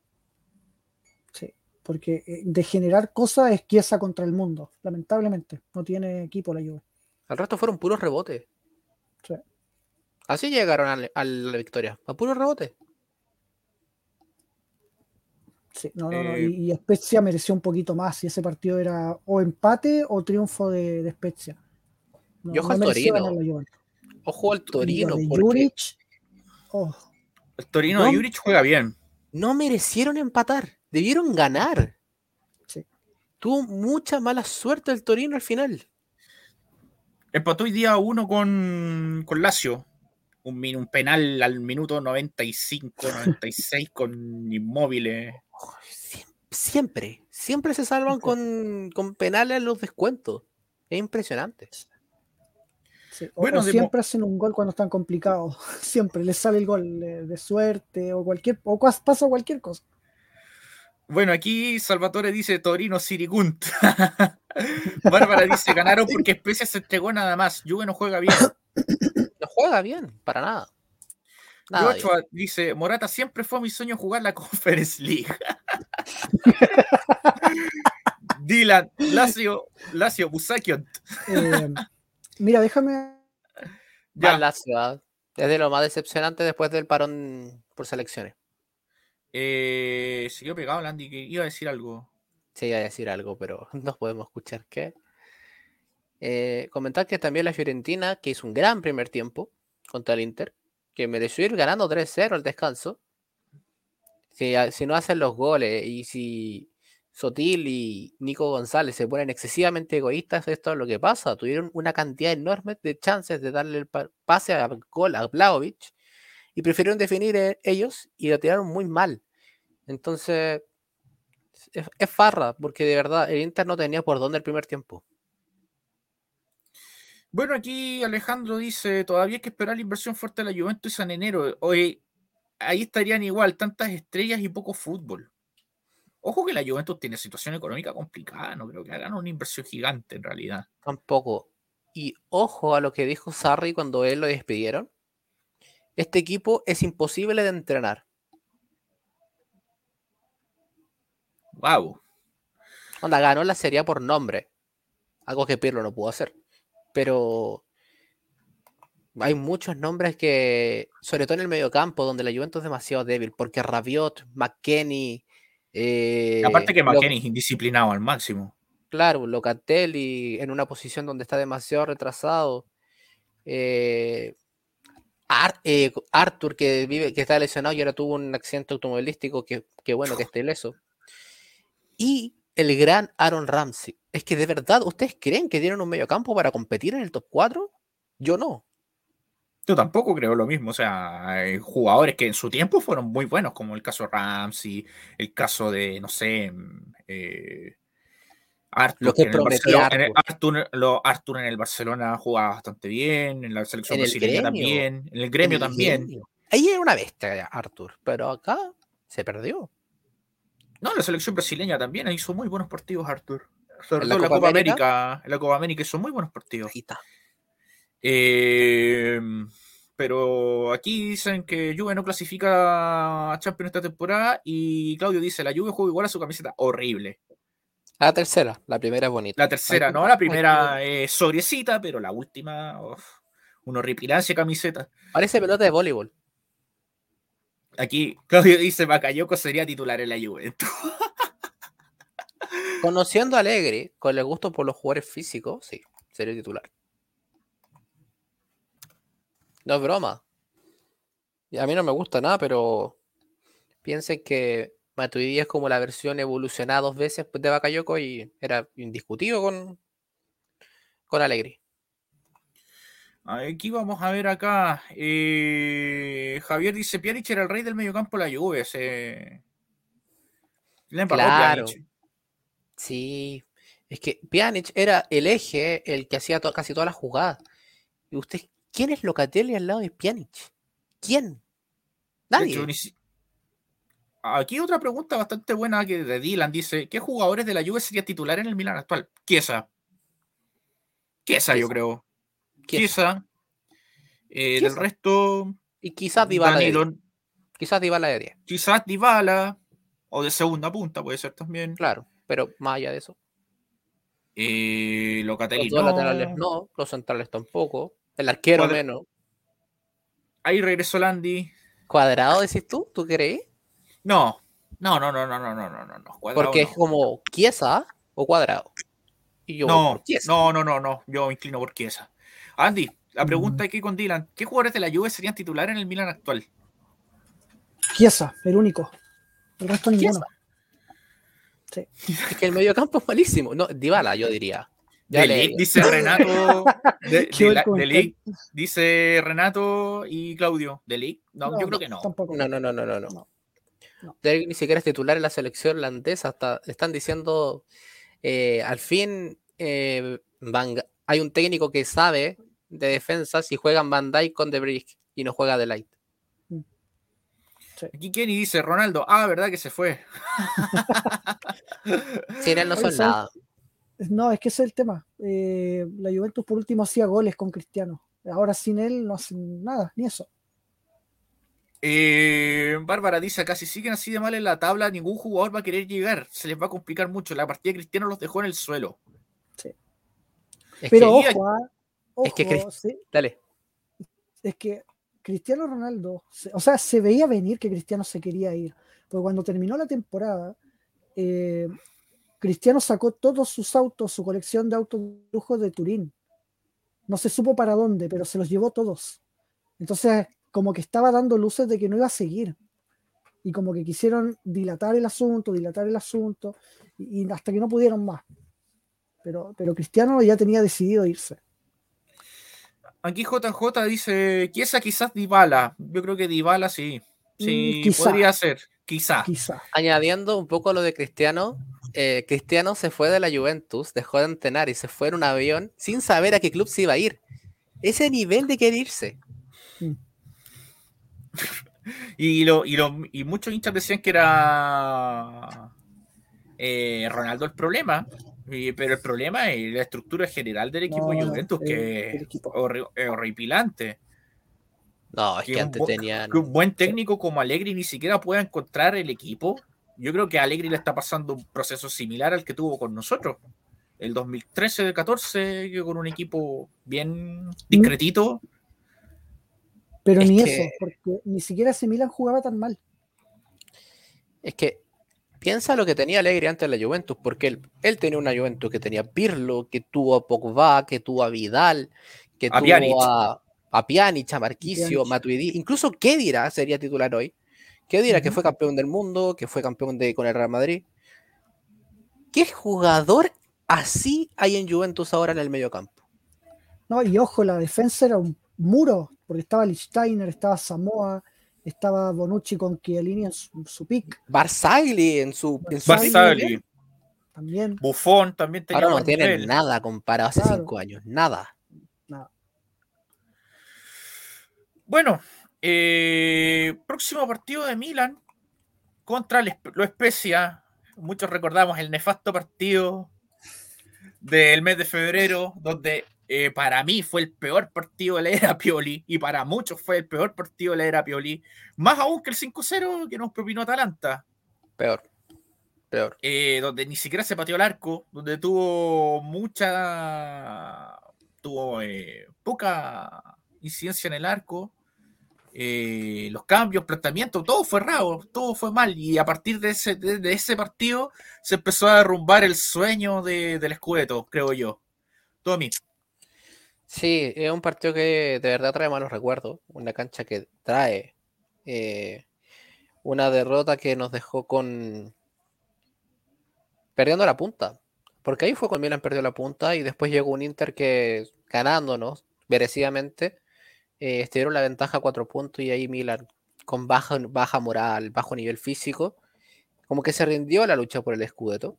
Sí, porque eh, de generar cosas es quiesa contra el mundo, lamentablemente. No tiene equipo la Juve. El resto fueron puros rebotes. Sí. Así llegaron a, la- a la victoria. A puros rebotes. Sí, no, no, no, Eh, Y, y Spezia mereció un poquito más. Y ese partido era o empate o triunfo de, de Spezia. No, Y ojo no al Torino. Ojo al Torino. de porque oh, El Torino de No. Juric juega bien. no merecieron empatar. Debieron ganar. Sí. Tuvo mucha mala suerte el Torino al final. Empató hoy día uno con, con Lazio. Un, min- un penal al minuto 95, 96 [laughs] con inmóviles. Oh, siem- Siempre, siempre se salvan con, con penales en los descuentos. Es impresionante. Sí. O- Bueno, o de mo- siempre hacen un gol cuando están complicados. [laughs] Siempre les sale el gol de, de suerte o cualquier o pasa cualquier cosa. Bueno, aquí Salvatore dice Torino Siricunt. [laughs] Bárbara dice ganaron porque Especia se entregó nada más. Juve no juega bien. [coughs] No juega bien, para nada. Nada dice Morata siempre fue mi sueño jugar la [laughs] Conference League. Dylan, Lazio, Lazio, Busakion. Eh, mira, déjame. Ya. Mal Lazio, ¿ah? Es de lo más decepcionante después del parón por selecciones. Eh, se quedó pegado Landy que iba a decir algo. Sí, iba a decir algo, pero [laughs] no podemos escuchar qué. Eh, comentar que también la Fiorentina, que hizo un gran primer tiempo contra el Inter, que mereció ir ganando 3-0 al descanso. Si no hacen los goles y si Sotil y Nico González se ponen excesivamente egoístas, esto es lo que pasa. Tuvieron una cantidad enorme de chances de darle el pa- pase a gol a Vlahovic y prefirieron definir eh, ellos y lo tiraron muy mal. Entonces, es, es farra, porque de verdad el Inter no tenía por dónde el primer tiempo. Bueno, aquí Alejandro dice, todavía hay que esperar la inversión fuerte de la Juventus en enero. Hoy ahí estarían igual, tantas estrellas y poco fútbol. Ojo que la Juventus tiene situación económica complicada, no creo que hagan una inversión gigante en realidad. Tampoco. Y ojo a lo que dijo Sarri cuando él lo despidieron. Este equipo es imposible de entrenar. Wow. Onda, ganó la serie por nombre. Algo que Pirlo no pudo hacer. Pero hay muchos nombres que, sobre todo en el mediocampo, donde la Juventus es demasiado débil. Porque Rabiot, McKenny. Eh, Aparte que McKenny es indisciplinado al máximo. Claro, Locatelli en una posición donde está demasiado retrasado. Eh, Ar- eh, Arthur, que vive, que está lesionado y ahora tuvo un accidente automovilístico, que, que bueno que esté ileso. Y el gran Aaron Ramsey. Es que de verdad, ¿ustedes creen que tienen un mediocampo para competir en el top 4? Yo no. Yo tampoco creo lo mismo. O sea, hay jugadores que en su tiempo fueron muy buenos, como el caso Ramsey, el caso de, no sé, eh, Arthur, Lo que en el en Arthur, lo- Arthur en el Barcelona jugaba bastante bien, en la selección En brasileña también, en el gremio El también. gremio. Ahí era una bestia, Arthur, pero acá se perdió. No, en la selección brasileña también hizo muy buenos partidos, Arthur. Sobre ¿En la todo en la Copa Copa América? América, en la Copa América hizo muy buenos partidos. Ahí está. Eh, Pero aquí dicen que Juve no clasifica a Champions esta temporada y Claudio dice, la Juve juega igual a su camiseta. Horrible. La tercera, la primera es bonita. La tercera, no, la primera es sobriecita, pero la última, uf, una horripilancia camiseta. Parece pelota de voleibol. Aquí Claudio dice, Bakayoko sería titular en la Juventus. [laughs] Conociendo a Alegre, con el gusto por los jugadores físicos, sí, sería titular. No es broma. Y a mí no me gusta nada, pero piensen que Matuidi es como la versión evolucionada dos veces de Bakayoko y era indiscutido con, con Alegre. Aquí vamos a ver acá. eh, Javier dice, Pjanic era el rey del mediocampo de la Juve. Se... Le Claro. Pjanic. Sí, es que Pjanic era el eje, el que hacía to- casi todas las jugadas. Y usted, ¿quién es Locatelli al lado de Pjanic? ¿Quién? Nadie. hecho, Aquí otra pregunta bastante buena que de Dylan dice, ¿qué jugadores de la Juve sería titular en el Milan actual? Chiesa. Chiesa, yo creo. Chiesa. Eh, del resto, Y quizás Dybala de Danilo, 10. Quizás Dybala de 10, quizás Dybala, o de segunda punta puede ser también. claro. Pero más allá de eso. Eh, Locatelli Los dos no. laterales no, los centrales tampoco. El arquero Cuadra- menos. Ahí regresó Landy. ¿Cuadrado decís tú? ¿Tú crees? No, no, no, no, no, no, no, no, no. Cuadrado Porque no. es como Chiesa o Cuadrado. Y yo No, no, no, no, no. Yo me inclino por Chiesa. Andy, la Mm. pregunta aquí con Dylan. ¿Qué jugadores de la Juve serían titulares en el Milan actual? Chiesa, el único. El resto Chiesa. ninguno. Es que el medio campo es malísimo. No, Dybala, yo diría. Ya De le- Ligt, dice Renato. [laughs] De, Qué de buen la- de comentario. Ligt, dice Renato y Claudio. ¿De Ligt? No, yo creo que no. Tampoco. No, no, no, no, no. no. Ni siquiera es titular en la selección holandesa. Hasta están diciendo, eh, al fin, eh, Van hay un técnico que sabe de defensa si juegan Van Dijk con De Brick y no juega De Light. Aquí Kenny dice Ronaldo. Ah, verdad que se fue. [laughs] Sin él no son nada. No, es que ese es el tema. Eh, la Juventus por último hacía goles con Cristiano. Ahora sin él no hacen nada, ni eso. Eh, Bárbara dice acá, si siguen así de mal en la tabla, ningún jugador va a querer llegar. Se les va a complicar mucho. La partida de Cristiano los dejó en el suelo. Es Pero que, ojo, ah, es que ojo, sí, dale. es que Cristiano Ronaldo, o sea, se veía venir que Cristiano se quería ir. Porque cuando terminó la temporada, eh, Cristiano sacó todos sus autos, su colección de autos de lujo de Turín. No se supo para dónde, pero se los llevó todos. Entonces, como que estaba dando luces de que no iba a seguir. Y como que quisieron dilatar el asunto, dilatar el asunto, y, y hasta que no pudieron más. Pero, pero Cristiano ya tenía decidido irse. Aquí JJ dice, Chiesa quizás Dybala. Yo creo que Dybala sí. Sí, Mm, quizá. podría ser. Quizá. Quizá. Añadiendo un poco lo de Cristiano, eh, Cristiano se fue de la Juventus, dejó de entrenar y se fue en un avión sin saber a qué club se iba a ir. Ese nivel de querer irse. [laughs] Y, lo, y, lo- y muchos hinchas decían que era eh, Ronaldo el problema. Y- pero el problema es la estructura general del equipo No, Juventus, el- que el es equipo. horri- es horripilante. No, es Que que un antes bu- tenían. Que un buen técnico como Allegri ni siquiera pueda encontrar el equipo. Yo creo que a Allegri le está pasando un proceso similar al que tuvo con nosotros. El 2013-14, que con un equipo bien discretito. Pero Es ni que- eso, porque ni siquiera ese Milan jugaba tan mal. Es que piensa lo que tenía Alegre antes de la Juventus, porque él, él tenía una Juventus que tenía Pirlo, que tuvo a Pogba, que tuvo a Vidal, que A tuvo Pjanic. a, a Pjanic, a Marquisio, Pjanic. Matuidi, incluso Kedira sería titular hoy. Kedira, que Ujú. fue campeón del mundo, que fue campeón de, con el Real Madrid. ¿Qué jugador así hay en Juventus ahora en el medio campo? No, y ojo, la defensa era un muro, porque estaba Lichtsteiner, estaba Samoa, estaba Bonucci con Chiellini en su, su pick Barzagli en su, en su pick Barzagli, también. también. Buffon también tenía Ahora no tienen nivel. nada comparado hace Claro. cinco años, nada. Nada. Bueno, eh, próximo partido de Milan contra lo Spezia. Muchos recordamos el nefasto partido del mes de febrero, donde eh, para mí fue el peor partido de la era Pioli y para muchos fue el peor partido de la era Pioli, más aún que el 5-0 que nos propinó Atalanta. Peor. Peor. Eh, donde ni siquiera se pateó el arco, donde tuvo mucha. tuvo eh, poca incidencia en el arco. Eh, los cambios, planteamientos, todo fue raro, todo fue mal. Y a partir de ese, partido se empezó a derrumbar el sueño de, del escudeto, creo yo. Tommy. Sí, es un partido que de verdad trae malos recuerdos. Una cancha que trae una derrota que nos dejó con perdiendo la punta. Porque ahí fue cuando Milan perdió la punta y después llegó un Inter que ganándonos merecidamente eh, estuvieron la ventaja a cuatro puntos y ahí Milan con baja, baja moral, bajo nivel físico, como que se rindió la lucha por el escudeto.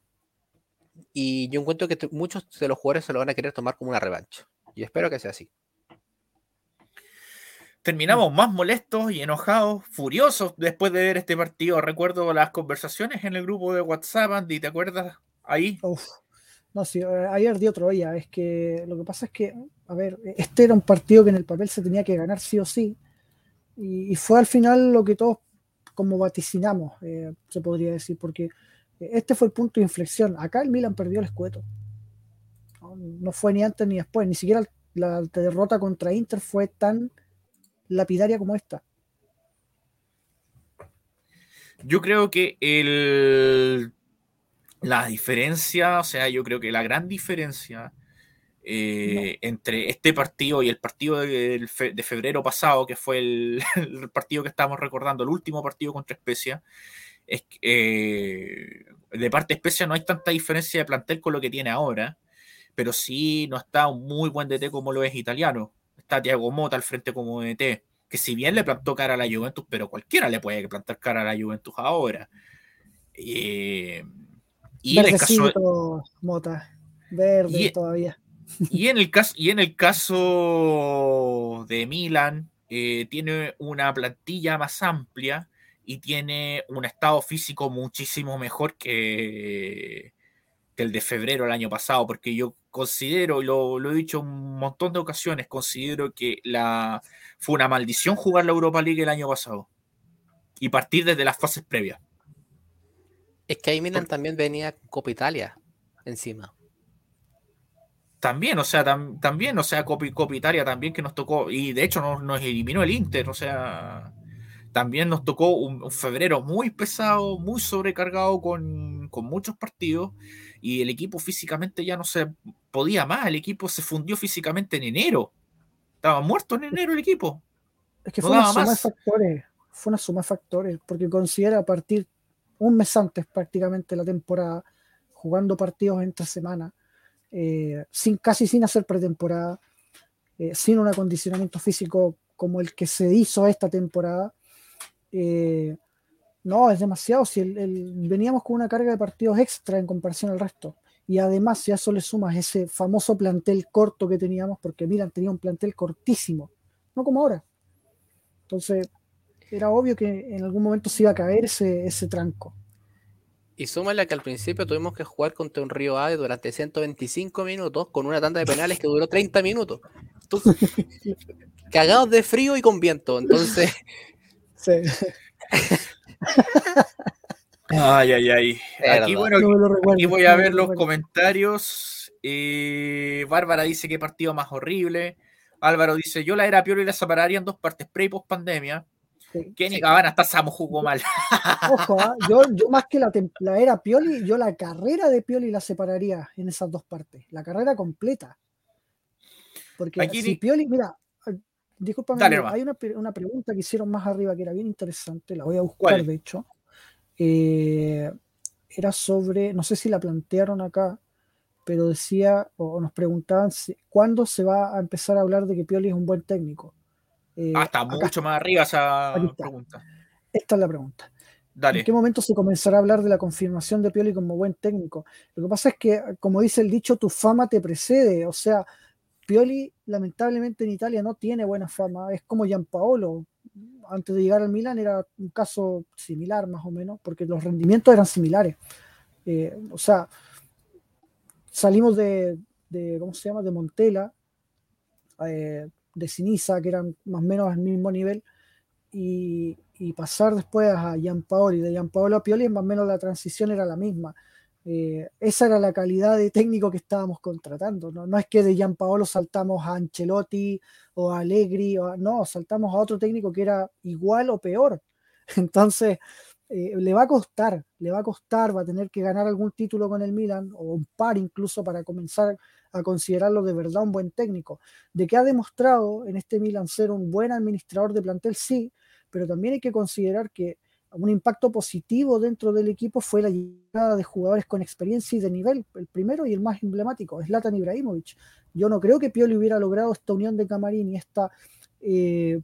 Y yo encuentro que muchos de los jugadores se lo van a querer tomar como una revancha. Y espero que sea así terminamos más molestos y enojados, furiosos después de ver este partido. Recuerdo las conversaciones en el grupo de WhatsApp, Andy, ¿te acuerdas ahí? No, sí, eh, ayer di otro día. Es que lo que pasa es que, a ver, este era un partido que en el papel se tenía que ganar sí o sí. Y, fue al final lo que todos como vaticinamos, eh, se podría decir, porque este fue el punto de inflexión. Acá el Milan perdió el escueto. No, fue ni antes ni después. Ni siquiera la derrota contra Inter fue tan lapidaria como esta. Yo creo que el, la diferencia, o sea, yo creo que la gran diferencia eh, entre este partido y el partido de, febrero pasado, que fue [laughs] el, partido que estamos recordando, el último partido contra Especia, es que eh, de parte de Especia no hay tanta diferencia de plantel con lo que tiene ahora, pero sí no está un muy buen DT como lo es italiano está Thiago Mota al frente como DT, que si bien le plantó cara a la Juventus, pero cualquiera le puede plantar cara a la Juventus ahora. Eh, y en el caso Mota, verde todavía. Y en el caso, y en el caso de Milan, eh, tiene una plantilla más amplia y tiene un estado físico muchísimo mejor que, que el de febrero del año pasado, porque yo considero, y lo, he dicho un montón de ocasiones, considero que la, fue una maldición jugar la Europa League el año pasado y partir desde las fases previas. Es que ahí Milan también venía Copa Italia encima. También, o sea, también, o sea, Copa, Italia también que nos tocó, y de hecho nos, nos eliminó el Inter, o sea, también nos tocó un, febrero muy pesado, muy sobrecargado con, con, muchos partidos y el equipo físicamente ya no se podía más, el equipo se fundió físicamente en enero. Estaba muerto en enero el equipo. Es que fue una suma de factores, fue una suma de factores, porque considera a partir un mes antes prácticamente la temporada, jugando partidos entre semana, eh, sin, casi sin hacer pretemporada, eh, sin un acondicionamiento físico como el que se hizo esta temporada, eh, no, es demasiado. Si veníamos con una carga de partidos extra en comparación al resto. Y además, si a eso le sumas ese famoso plantel corto que teníamos, porque Milan tenía un plantel cortísimo, no como ahora. Entonces, era obvio que en algún momento se iba a caer ese, ese tranco. Y súmale que al principio tuvimos que jugar contra un Río Ave durante 125 minutos con una tanda de penales que duró 30 minutos. [laughs] cagados de frío y con viento. Entonces, ay, ay, ay. Aquí, bueno, voy a ver los comentarios. Eh, Bárbara dice que partido más horrible. Álvaro dice, yo la era peor y la separaría en dos partes, pre y post pandemia. Kenny Cabana hasta Samu jugó mal. [laughs] Ojo, ¿ah? yo, más que la, era Pioli, yo la carrera de Pioli la separaría en esas dos partes, la carrera completa. Porque si Pioli, mira, Disculpame, hay una, pregunta que hicieron más arriba que era bien interesante, la voy a buscar de hecho. Eh, era sobre, no sé si la plantearon acá, pero decía, o nos preguntaban cuándo se va a empezar a hablar de que Pioli es un buen técnico. Eh, Hasta mucho más arriba esa pregunta. Esta es la pregunta. ¿En qué momento se comenzará a hablar de la confirmación de Pioli como buen técnico? Lo que pasa es que, como dice el dicho, tu fama te precede. O sea, Pioli lamentablemente en Italia no tiene buena fama, es como Gianpaolo, antes de llegar al Milan era un caso similar más o menos, porque los rendimientos eran similares. Eh, o sea, salimos de, ¿cómo se llama?, de Montela, eh, de Sinisa, que eran más o menos al mismo nivel, y, pasar después a Gianpaolo y de Gianpaolo a Pioli, más o menos la transición era la misma. Eh, esa era la calidad de técnico que estábamos contratando. No, no es que de Gianpaolo saltamos a Ancelotti o a Allegri, o no, saltamos a otro técnico que era igual o peor. [laughs] Entonces, eh, le va a costar, le va a costar, va a tener que ganar algún título con el Milan o un par incluso para comenzar a considerarlo de verdad un buen técnico. De que ha demostrado en este Milan ser un buen administrador de plantel, sí, pero también hay que considerar que un impacto positivo dentro del equipo fue la llegada de jugadores con experiencia y de nivel. El primero y el más emblemático es Latan Ibrahimovic. Yo no creo que Pioli hubiera logrado esta unión de Camarín y esta, eh,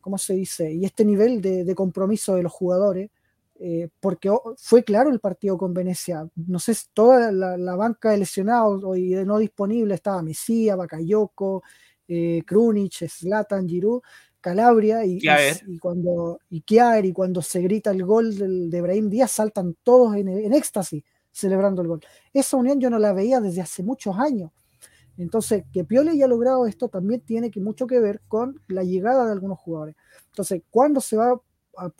¿cómo se dice? Y este nivel de compromiso de los jugadores eh, porque fue claro el partido con Venecia. No sé, toda la, banca de lesionados y de no disponible estaba Mesía, Bakayoko, eh, Krunic, Zlatan, Giroud, Calabria y, y, cuando y y cuando se grita el gol de Brahim Díaz saltan todos en, en, éxtasis celebrando el gol. Esa unión yo no la veía desde hace muchos años. Entonces, que Pioli haya logrado esto también tiene que, mucho que ver con la llegada de algunos jugadores. Entonces, ¿cuándo se va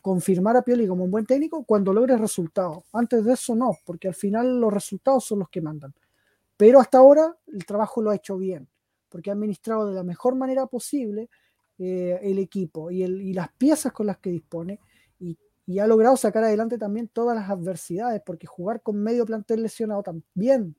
confirmar a Pioli como un buen técnico cuando logre resultados. Antes de eso no, porque al final los resultados son los que mandan. Pero hasta ahora el trabajo lo ha hecho bien, porque ha administrado de la mejor manera posible eh, el equipo y, el, y, las piezas con las que dispone y, y, ha logrado sacar adelante también todas las adversidades, porque jugar con medio plantel lesionado también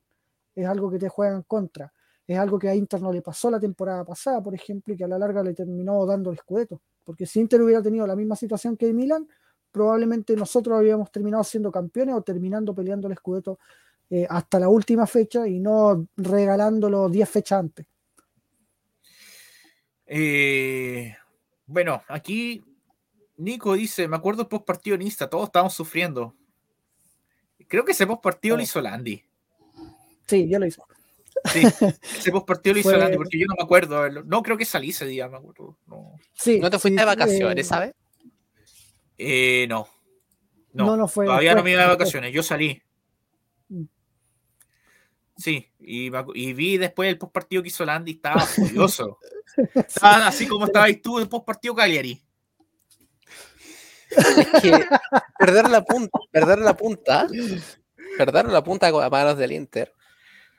es algo que te juega en contra. Es algo que a Inter no le pasó la temporada pasada, por ejemplo, y que a la larga le terminó dando el escudeto porque si Inter hubiera tenido la misma situación que el Milan, probablemente nosotros habríamos terminado siendo campeones o terminando peleando el Scudetto eh, hasta la última fecha y no regalándolo 10 fechas antes. Eh, bueno, aquí Nico dice, me acuerdo el post partido en Insta, todos estábamos sufriendo. Creo que ese post partido lo hizo Landy. Sí, yo lo hice. Sí, ese post partido lo hizo Landy porque yo no me acuerdo. No creo que salí ese día, me acuerdo. No, ¿No te fuiste de vacaciones, sabes? Eh, no. no. No, fue. Todavía no me iba de vacaciones, yo salí. Mm. Sí, y, y, vi después el post partido que hizo Landy, estaba furioso. estaba así como estabas tú el post partido Cagliari. Es que perder la punta, perder la punta, perder la punta a manos del Inter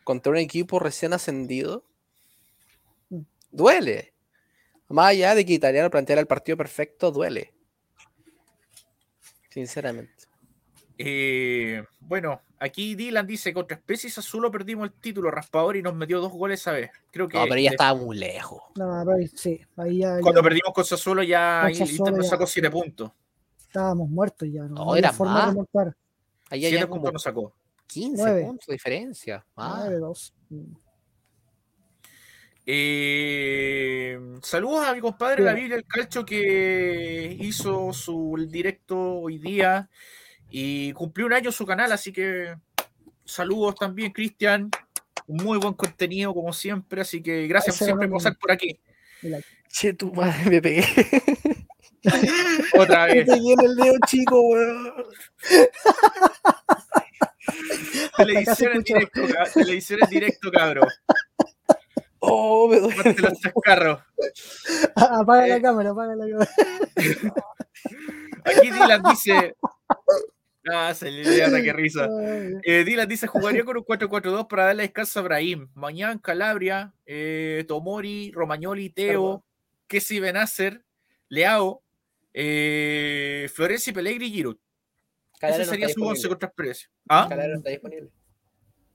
contra un equipo recién ascendido, duele. Más allá de que Italiano planteara el partido perfecto, duele. Sinceramente. Eh, bueno, aquí Dylan dice: contra Especies Azul perdimos el título, raspador y nos metió dos goles a vez. Creo que no, pero ya estaba muy lejos. No, sí, Cuando perdimos con Sassuolo ya Inter nos sacó siete puntos. Estábamos muertos ya. No, no era forma más. de Ahí siete puntos nos sacó. 15 puntos de diferencia. Ah. Eh, saludos a mi compadre la Biblia el Calcho que hizo su directo hoy día y cumplió un año su canal, así que saludos también, Cristian. Muy buen contenido, como siempre, así que gracias por siempre por pasar por aquí. Che, tu madre me pegué. Otra vez. [laughs] Me pegué en el dedo chico, weón. [laughs] Televisión en directo, televisión en directo, cabrón. Oh, me los chascarros. Apaga la eh. cámara, apaga la cámara. [laughs] Aquí Dylan dice. Ah, se le que risa. [laughs] Eh, Dylan dice: jugaría con un 4-4-2 para darle descanso a Brahim. Mañana Calabria, eh, Tomori, Romagnoli, Teo, Kessi Benacer, Leao, eh, Pellegri y Giroud. Ese sería su 11 contra Express. ¿Ah? Calabria no está disponible.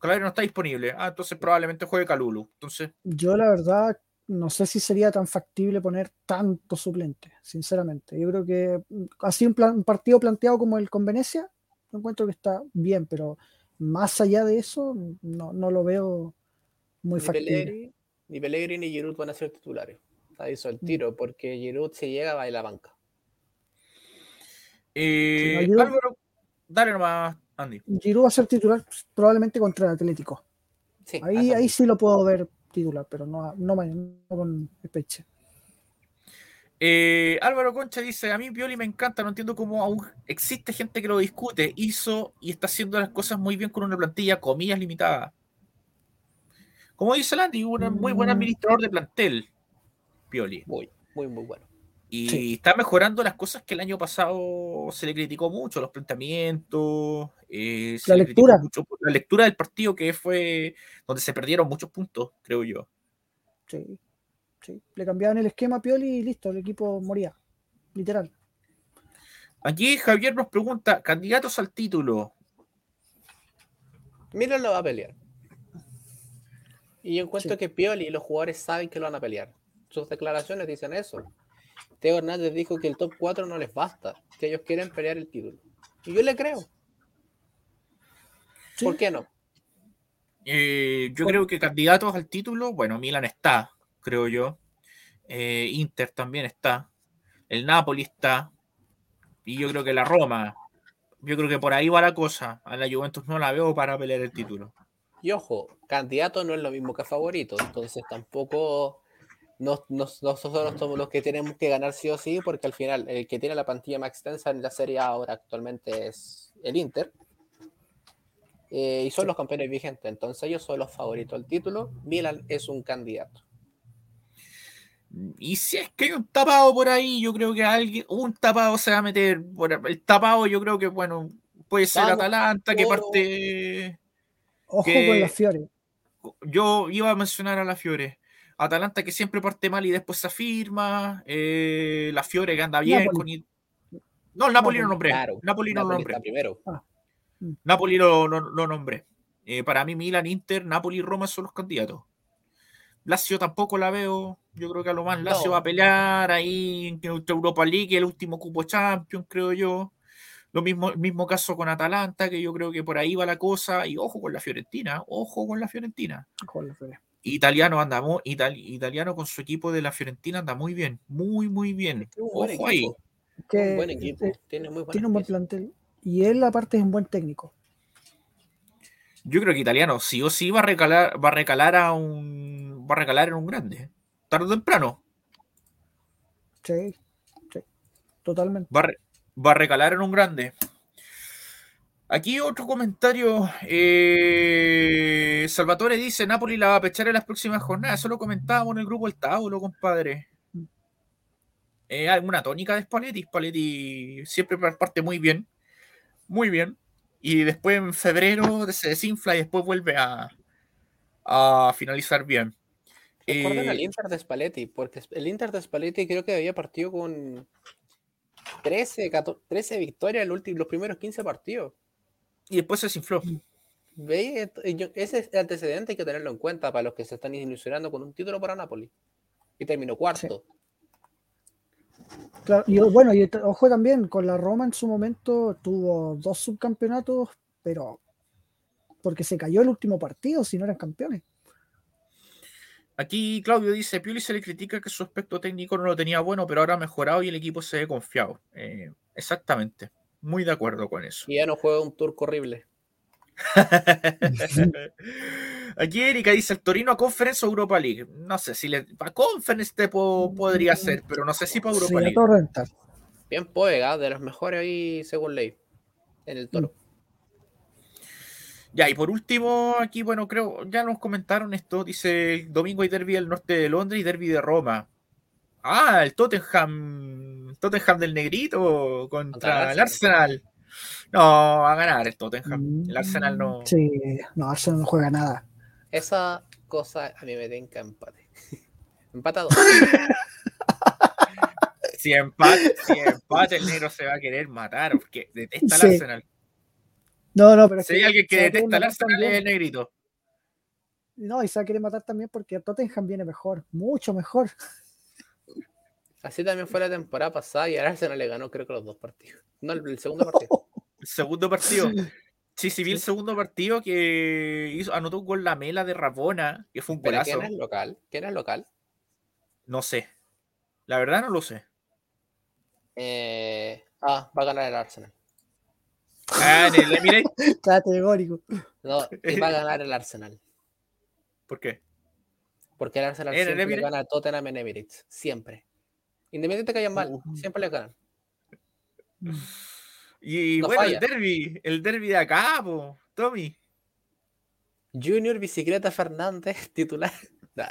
Calabria no está disponible. Ah, entonces probablemente juegue Calulu. Entonces... Yo la verdad no sé si sería tan factible poner tanto suplente, sinceramente. Yo creo que así un, un partido planteado como el con Venecia, encuentro que está bien, pero más allá de eso, no, no lo veo muy ni factible. ni Pellegrini ni Giroud van a ser titulares. Ahí hizo el mm. tiro, porque Giroud se llega va a la banca. Eh, Dale nomás, Andy. Giroud va a ser titular probablemente contra el Atlético. ahí, ahí sí lo puedo ver titular, pero no, no, con Peche. Eh, Álvaro Concha dice: A mí Pioli me encanta, no entiendo cómo aún existe gente que lo discute. Hizo y está haciendo las cosas muy bien con una plantilla, comillas limitadas. Como dice Landy, un muy buen mm. administrador de plantel. Pioli. Muy, muy, muy bueno. Y Sí. está mejorando las cosas que el año pasado se le criticó mucho, los planteamientos, eh, se La le criticó lectura. mucho por la lectura del partido que fue donde se perdieron muchos puntos, creo yo. Sí, sí. Le cambiaban el esquema a Pioli y listo, el equipo moría. Literal. Aquí Javier nos pregunta, candidatos al título. Milan lo va a pelear. Y yo encuentro Sí. que Pioli y los jugadores saben que lo van a pelear. Sus declaraciones dicen eso. Teo Hernández dijo que el top 4 no les basta, que ellos quieren pelear el título. Y yo le creo. Sí. ¿Por qué no? Eh, yo Por- creo que candidatos al título, bueno, Milan está, creo yo. Eh, Inter también está. El Napoli está. Y yo creo que la Roma. Yo creo que por ahí va la cosa. A la Juventus no la veo para pelear el título. Y ojo, candidato no es lo mismo que favorito, entonces tampoco nos- nos- nosotros somos los que tenemos que ganar sí o sí, porque al final el que tiene la plantilla más extensa en la serie A ahora actualmente es el Inter. Eh, y son los campeones vigentes, entonces ellos son los favoritos al título. Milan es un candidato. Y si es que hay un tapado por ahí, yo creo que alguien, un tapado se va a meter. Por el tapado, yo creo que, bueno, puede ser Vamos, Atalanta, que parte. Ojo Que- con las Fiore. Yo iba a mencionar a la Fiore. Atalanta que siempre parte mal y después se afirma. eh, la Fiore que anda bien. Napoli. Con... No, el Napoli lo Napoli, nombré. Claro, Napoli no lo nombré. primero. Napoli lo, lo- lo nombré. Eh, para mí, Milan, Inter, Napoli y Roma son los candidatos. Lazio tampoco la veo. Yo creo que a lo más Lazio No. va a pelear ahí en Europa League, el último cupo Champions, creo yo. Lo mismo, el mismo caso con Atalanta, que yo creo que por ahí va la cosa. Y ojo con la Fiorentina, ojo con la Fiorentina. Con las Fiore. Italiano anda mu- Itali- italiano con su equipo de la Fiorentina anda muy bien, muy, muy bien. Buen Ojo ahí. equipo. Que, un buen equipo. eh, tiene muy tiene un buen plantel. Y él, aparte, es un buen técnico. Yo creo que italiano sí o sí va a recalar, va a recalar a un. va a recalar en un grande. Tarde o temprano. Sí, sí. Totalmente. Va a, re- va a recalar en un grande. Aquí otro comentario. eh, Salvatore dice: Napoli la va a pechar en las próximas jornadas. Eso lo comentábamos en el grupo El Tauro, compadre. Eh, alguna tónica de Spalletti. Spalletti siempre parte muy bien. Muy bien. Y después en febrero se desinfla y después vuelve a, a finalizar bien. Recuerden Eh, al Inter de Spalletti, porque el Inter de Spalletti creo que había partido con 13, 14, 13 victorias en los primeros 15 partidos. Y después se desinfló. ¿Veis? Ent- yo- Ese antecedente hay que tenerlo en cuenta para los que se están ilusionando con un título para Napoli. Y terminó cuarto. Claro, y bueno, y ojo también, con la Roma en su momento tuvo dos subcampeonatos, pero porque se cayó el último partido, si no eran campeones. Aquí Claudio dice, Pioli se le critica que su aspecto técnico no lo tenía bueno, pero ahora ha mejorado y el equipo se ve confiado. Eh, exactamente, muy de acuerdo con eso. Y ya no juega un turco horrible. [laughs] Aquí Erika dice, el Torino a Conference o Europa League. No sé si le... Para Conference te po- podría ser, pero no sé si para Europa Sí, a League. Bien Poega, de los mejores ahí según ley. En el toro. Ya, y por último, aquí, bueno, creo, ya nos comentaron esto, dice, el domingo hay derby del norte de Londres y derby de Roma. Ah, el Tottenham, Tottenham del Negrito contra, el el Arsenal. No, va a ganar el Tottenham. El Arsenal no. Mm, Sí, no, Arsenal no juega nada. Esa cosa a mí me tenga empate. [laughs] Empatado. [laughs] Si empate, si empate, el negro se va a querer matar, porque detesta al Sí. Arsenal. No, no, pero es Si hay alguien que detesta al matar Arsenal es el negrito. No, y se va a querer matar también porque Tottenham viene mejor, mucho mejor. Así también fue la temporada pasada y al Arsenal le ganó creo que los dos partidos. No, el, el segundo [laughs] partido. El segundo partido. Sí, sí, vi el segundo partido que hizo, anotó un gol la mela de Rabona, que fue un ¿Pero golazo. quién es local? ¿Quién es local? No sé. La verdad no lo sé. Eh, ah, va a ganar el Arsenal. Ah, en el Emirates. [laughs] Categórico. No, y va a ganar el Arsenal. ¿Por qué? Porque el Arsenal ¿En el siempre gana a Tottenham en Emirates. Siempre. Independiente que hayan mal, Uh. siempre le ganan. Y No bueno, falla. el derby, el derby de acá, po, Tommy. Junior Bicicleta Fernández, [laughs] titular. Nah,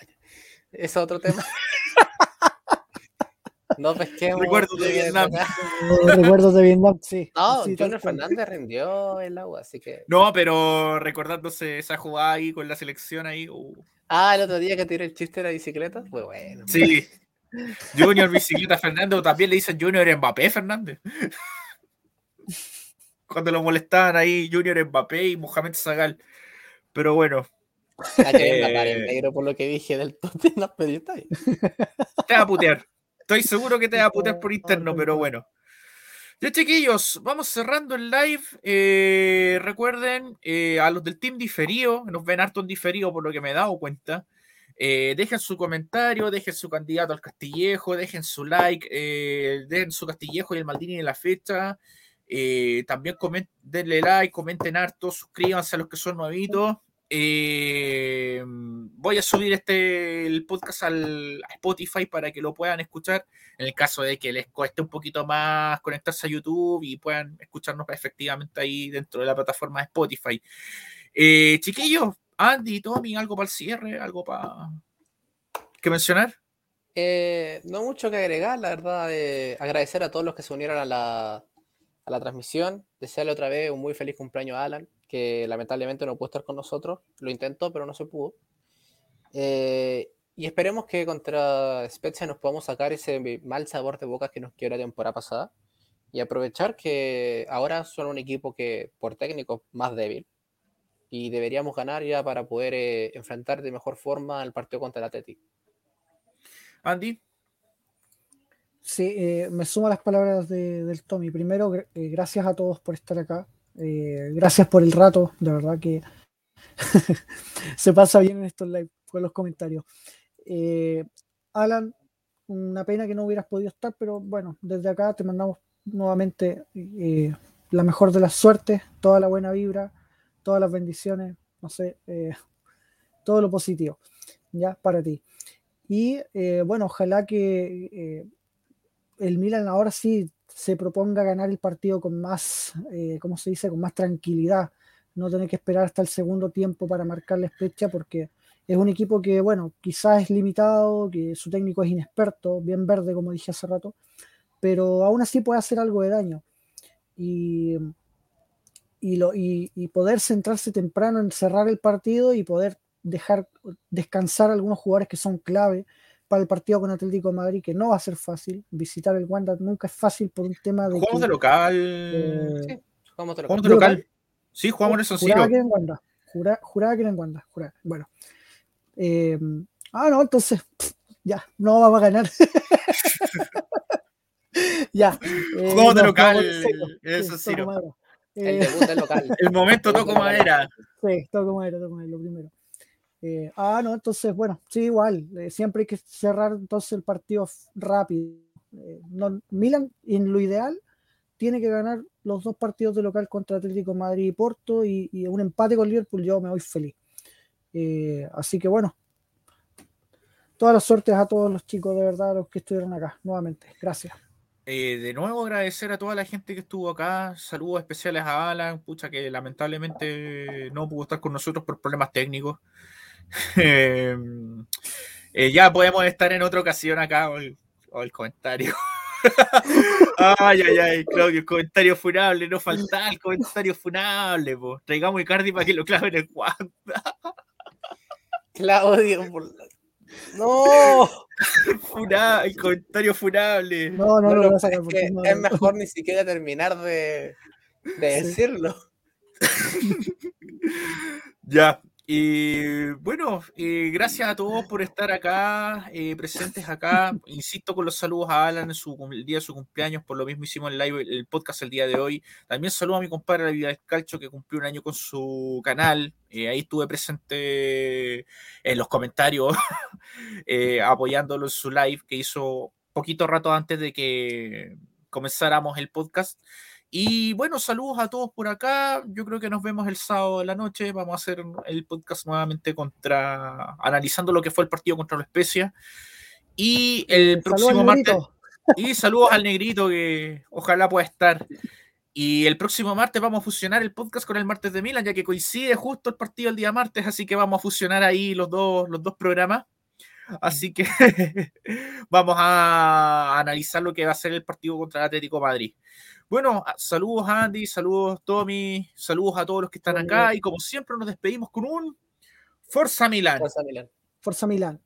es otro tema. [laughs] No pesquemos. Recuerdos de Vietnam. [laughs] Eh, recuerdos de Vietnam, sí. No, Sí, Junior. Fernández rindió el agua, así que. No, pero recordándose esa jugada ahí con la selección ahí. uh, Ah, el otro día que tiré el chiste de la bicicleta, fue bueno. Sí. Junior Bicicleta Fernández, o también le dicen Junior Mbappé Fernández. Cuando lo molestaban ahí, Junior Mbappé y Mohamed Zagal. Pero bueno, Hay que matar Eh. negro por lo que dije del Tottenham, [laughs] pero está bien. te va a putear. Estoy seguro que te va a putear por [laughs] interno, pero bueno. Ya, chiquillos, vamos cerrando el live. Eh, recuerden, eh, a los del team diferido, nos ven harto en diferido por lo que me he dado cuenta. Eh, dejen su comentario, dejen su candidato al Castillejo, dejen su like, eh, dejen su Castillejo y el Maldini en la fecha. eh, también comen- denle like, comenten harto, suscríbanse a los que son nuevitos. Eh, voy a subir este el podcast al Spotify para que lo puedan escuchar en el caso de que les cueste un poquito más conectarse a YouTube y puedan escucharnos efectivamente ahí dentro de la plataforma de Spotify. Chiquillos, Andy, Tommy, algo para el cierre, algo para que mencionar. Eh, no mucho que agregar, la verdad, eh, agradecer a todos los que se unieron a la, a la transmisión, desearle otra vez un muy feliz cumpleaños a Alan, que lamentablemente no pudo estar con nosotros, lo intentó, pero no se pudo. Eh, y esperemos que contra Spezia nos podamos sacar ese mal sabor de boca que nos quedó la temporada pasada y aprovechar que ahora son un equipo que por técnico más débil y deberíamos ganar ya para poder eh, enfrentar de mejor forma el partido contra el Athletic. Andy, Sí, eh, me sumo a las palabras de- del Tommy. Primero, gr- eh, gracias a todos por estar acá. Eh, gracias por el rato, de verdad que [laughs] se pasa bien en estos live con los comentarios. Eh, Alan, una pena que no hubieras podido estar, pero bueno, desde acá te mandamos nuevamente eh, la mejor de las suertes, toda la buena vibra, todas las bendiciones, no sé, eh, [laughs] todo lo positivo, ya, para ti. Y eh, bueno, ojalá que eh, el Milan ahora sí se proponga ganar el partido con más, eh, ¿cómo se dice? Con más tranquilidad. No tener que esperar hasta el segundo tiempo para marcar la especha porque es un equipo que, bueno, quizás es limitado, que su técnico es inexperto, bien verde, como dije hace rato, pero aún así puede hacer algo de daño. Y, y, lo, y, y poder centrarse temprano en cerrar el partido y poder dejar descansar a algunos jugadores que son clave para el partido con Atlético de Madrid, que no va a ser fácil. Visitar el Wanda nunca es fácil por un tema de. jugamos que, de local. eh, Sí, jugamos de local. jugamos de ¿de local. Sí, jugamos en el San juraba que era en Wanda. Jura- juraba que era en Wanda. juraba. Bueno. Eh, ah, no, entonces, pff, ya, no vamos a ganar. [laughs] ya. eh, Jugamos de no, local el Sí, El debut del local. El momento toco madera. Sí, toco madera, toco madera, lo primero. Eh, ah, no, entonces, bueno, sí, igual. eh, siempre hay que cerrar entonces el partido rápido. Eh, no- Milan, en lo ideal, tiene que ganar los dos partidos de local contra Atlético Madrid y Porto y, y un empate con Liverpool, yo me voy feliz. Eh, así que bueno, todas las suertes a todos los chicos, de verdad, los que estuvieron acá, nuevamente. Gracias. Eh, de nuevo agradecer a toda la gente que estuvo acá. Saludos especiales a Alan, pucha que lamentablemente no pudo estar con nosotros por problemas técnicos. [laughs] Eh, eh, ya podemos estar en otra ocasión acá o el, comentario. [laughs] ay, ay, ay, Claudio, el comentario funable, no falta el comentario funable, po. Traigamos Icardi para que lo claven en el guante. Claudio, por la- No, [laughs] Funa- el comentario funable. No, no, no, lo no, voy a sacar es, que no- es mejor ni siquiera terminar de, de Sí. decirlo. [laughs] Ya, y bueno, eh, gracias a todos por estar acá, eh, presentes acá. [laughs] Insisto con los saludos a Alan en su, el día de su cumpleaños, por lo mismo hicimos el live, el podcast el día de hoy. También saludo a mi compadre La Vida del Calcho que cumplió un año con su canal. Eh, ahí estuve presente en los comentarios, [laughs] eh, apoyándolo en su live que hizo poquito rato antes de que comenzáramos el podcast. Y bueno, saludos a todos por acá. Yo creo que nos vemos el sábado de la noche. Vamos a hacer el podcast nuevamente contra analizando lo que fue el partido contra la Especia. Y el próximo martes. Y saludos al negrito que ojalá pueda estar. Y el próximo martes vamos a fusionar el podcast con el martes de Milan, ya que coincide justo el partido el día martes, así que vamos a fusionar ahí los dos, los dos programas. Así que [laughs] vamos a analizar lo que va a ser el partido contra el Atlético Madrid. Bueno, saludos Andy, saludos Tommy, saludos a todos los que están acá y como siempre nos despedimos con un Forza Milán. Forza Milán. Forza Milán.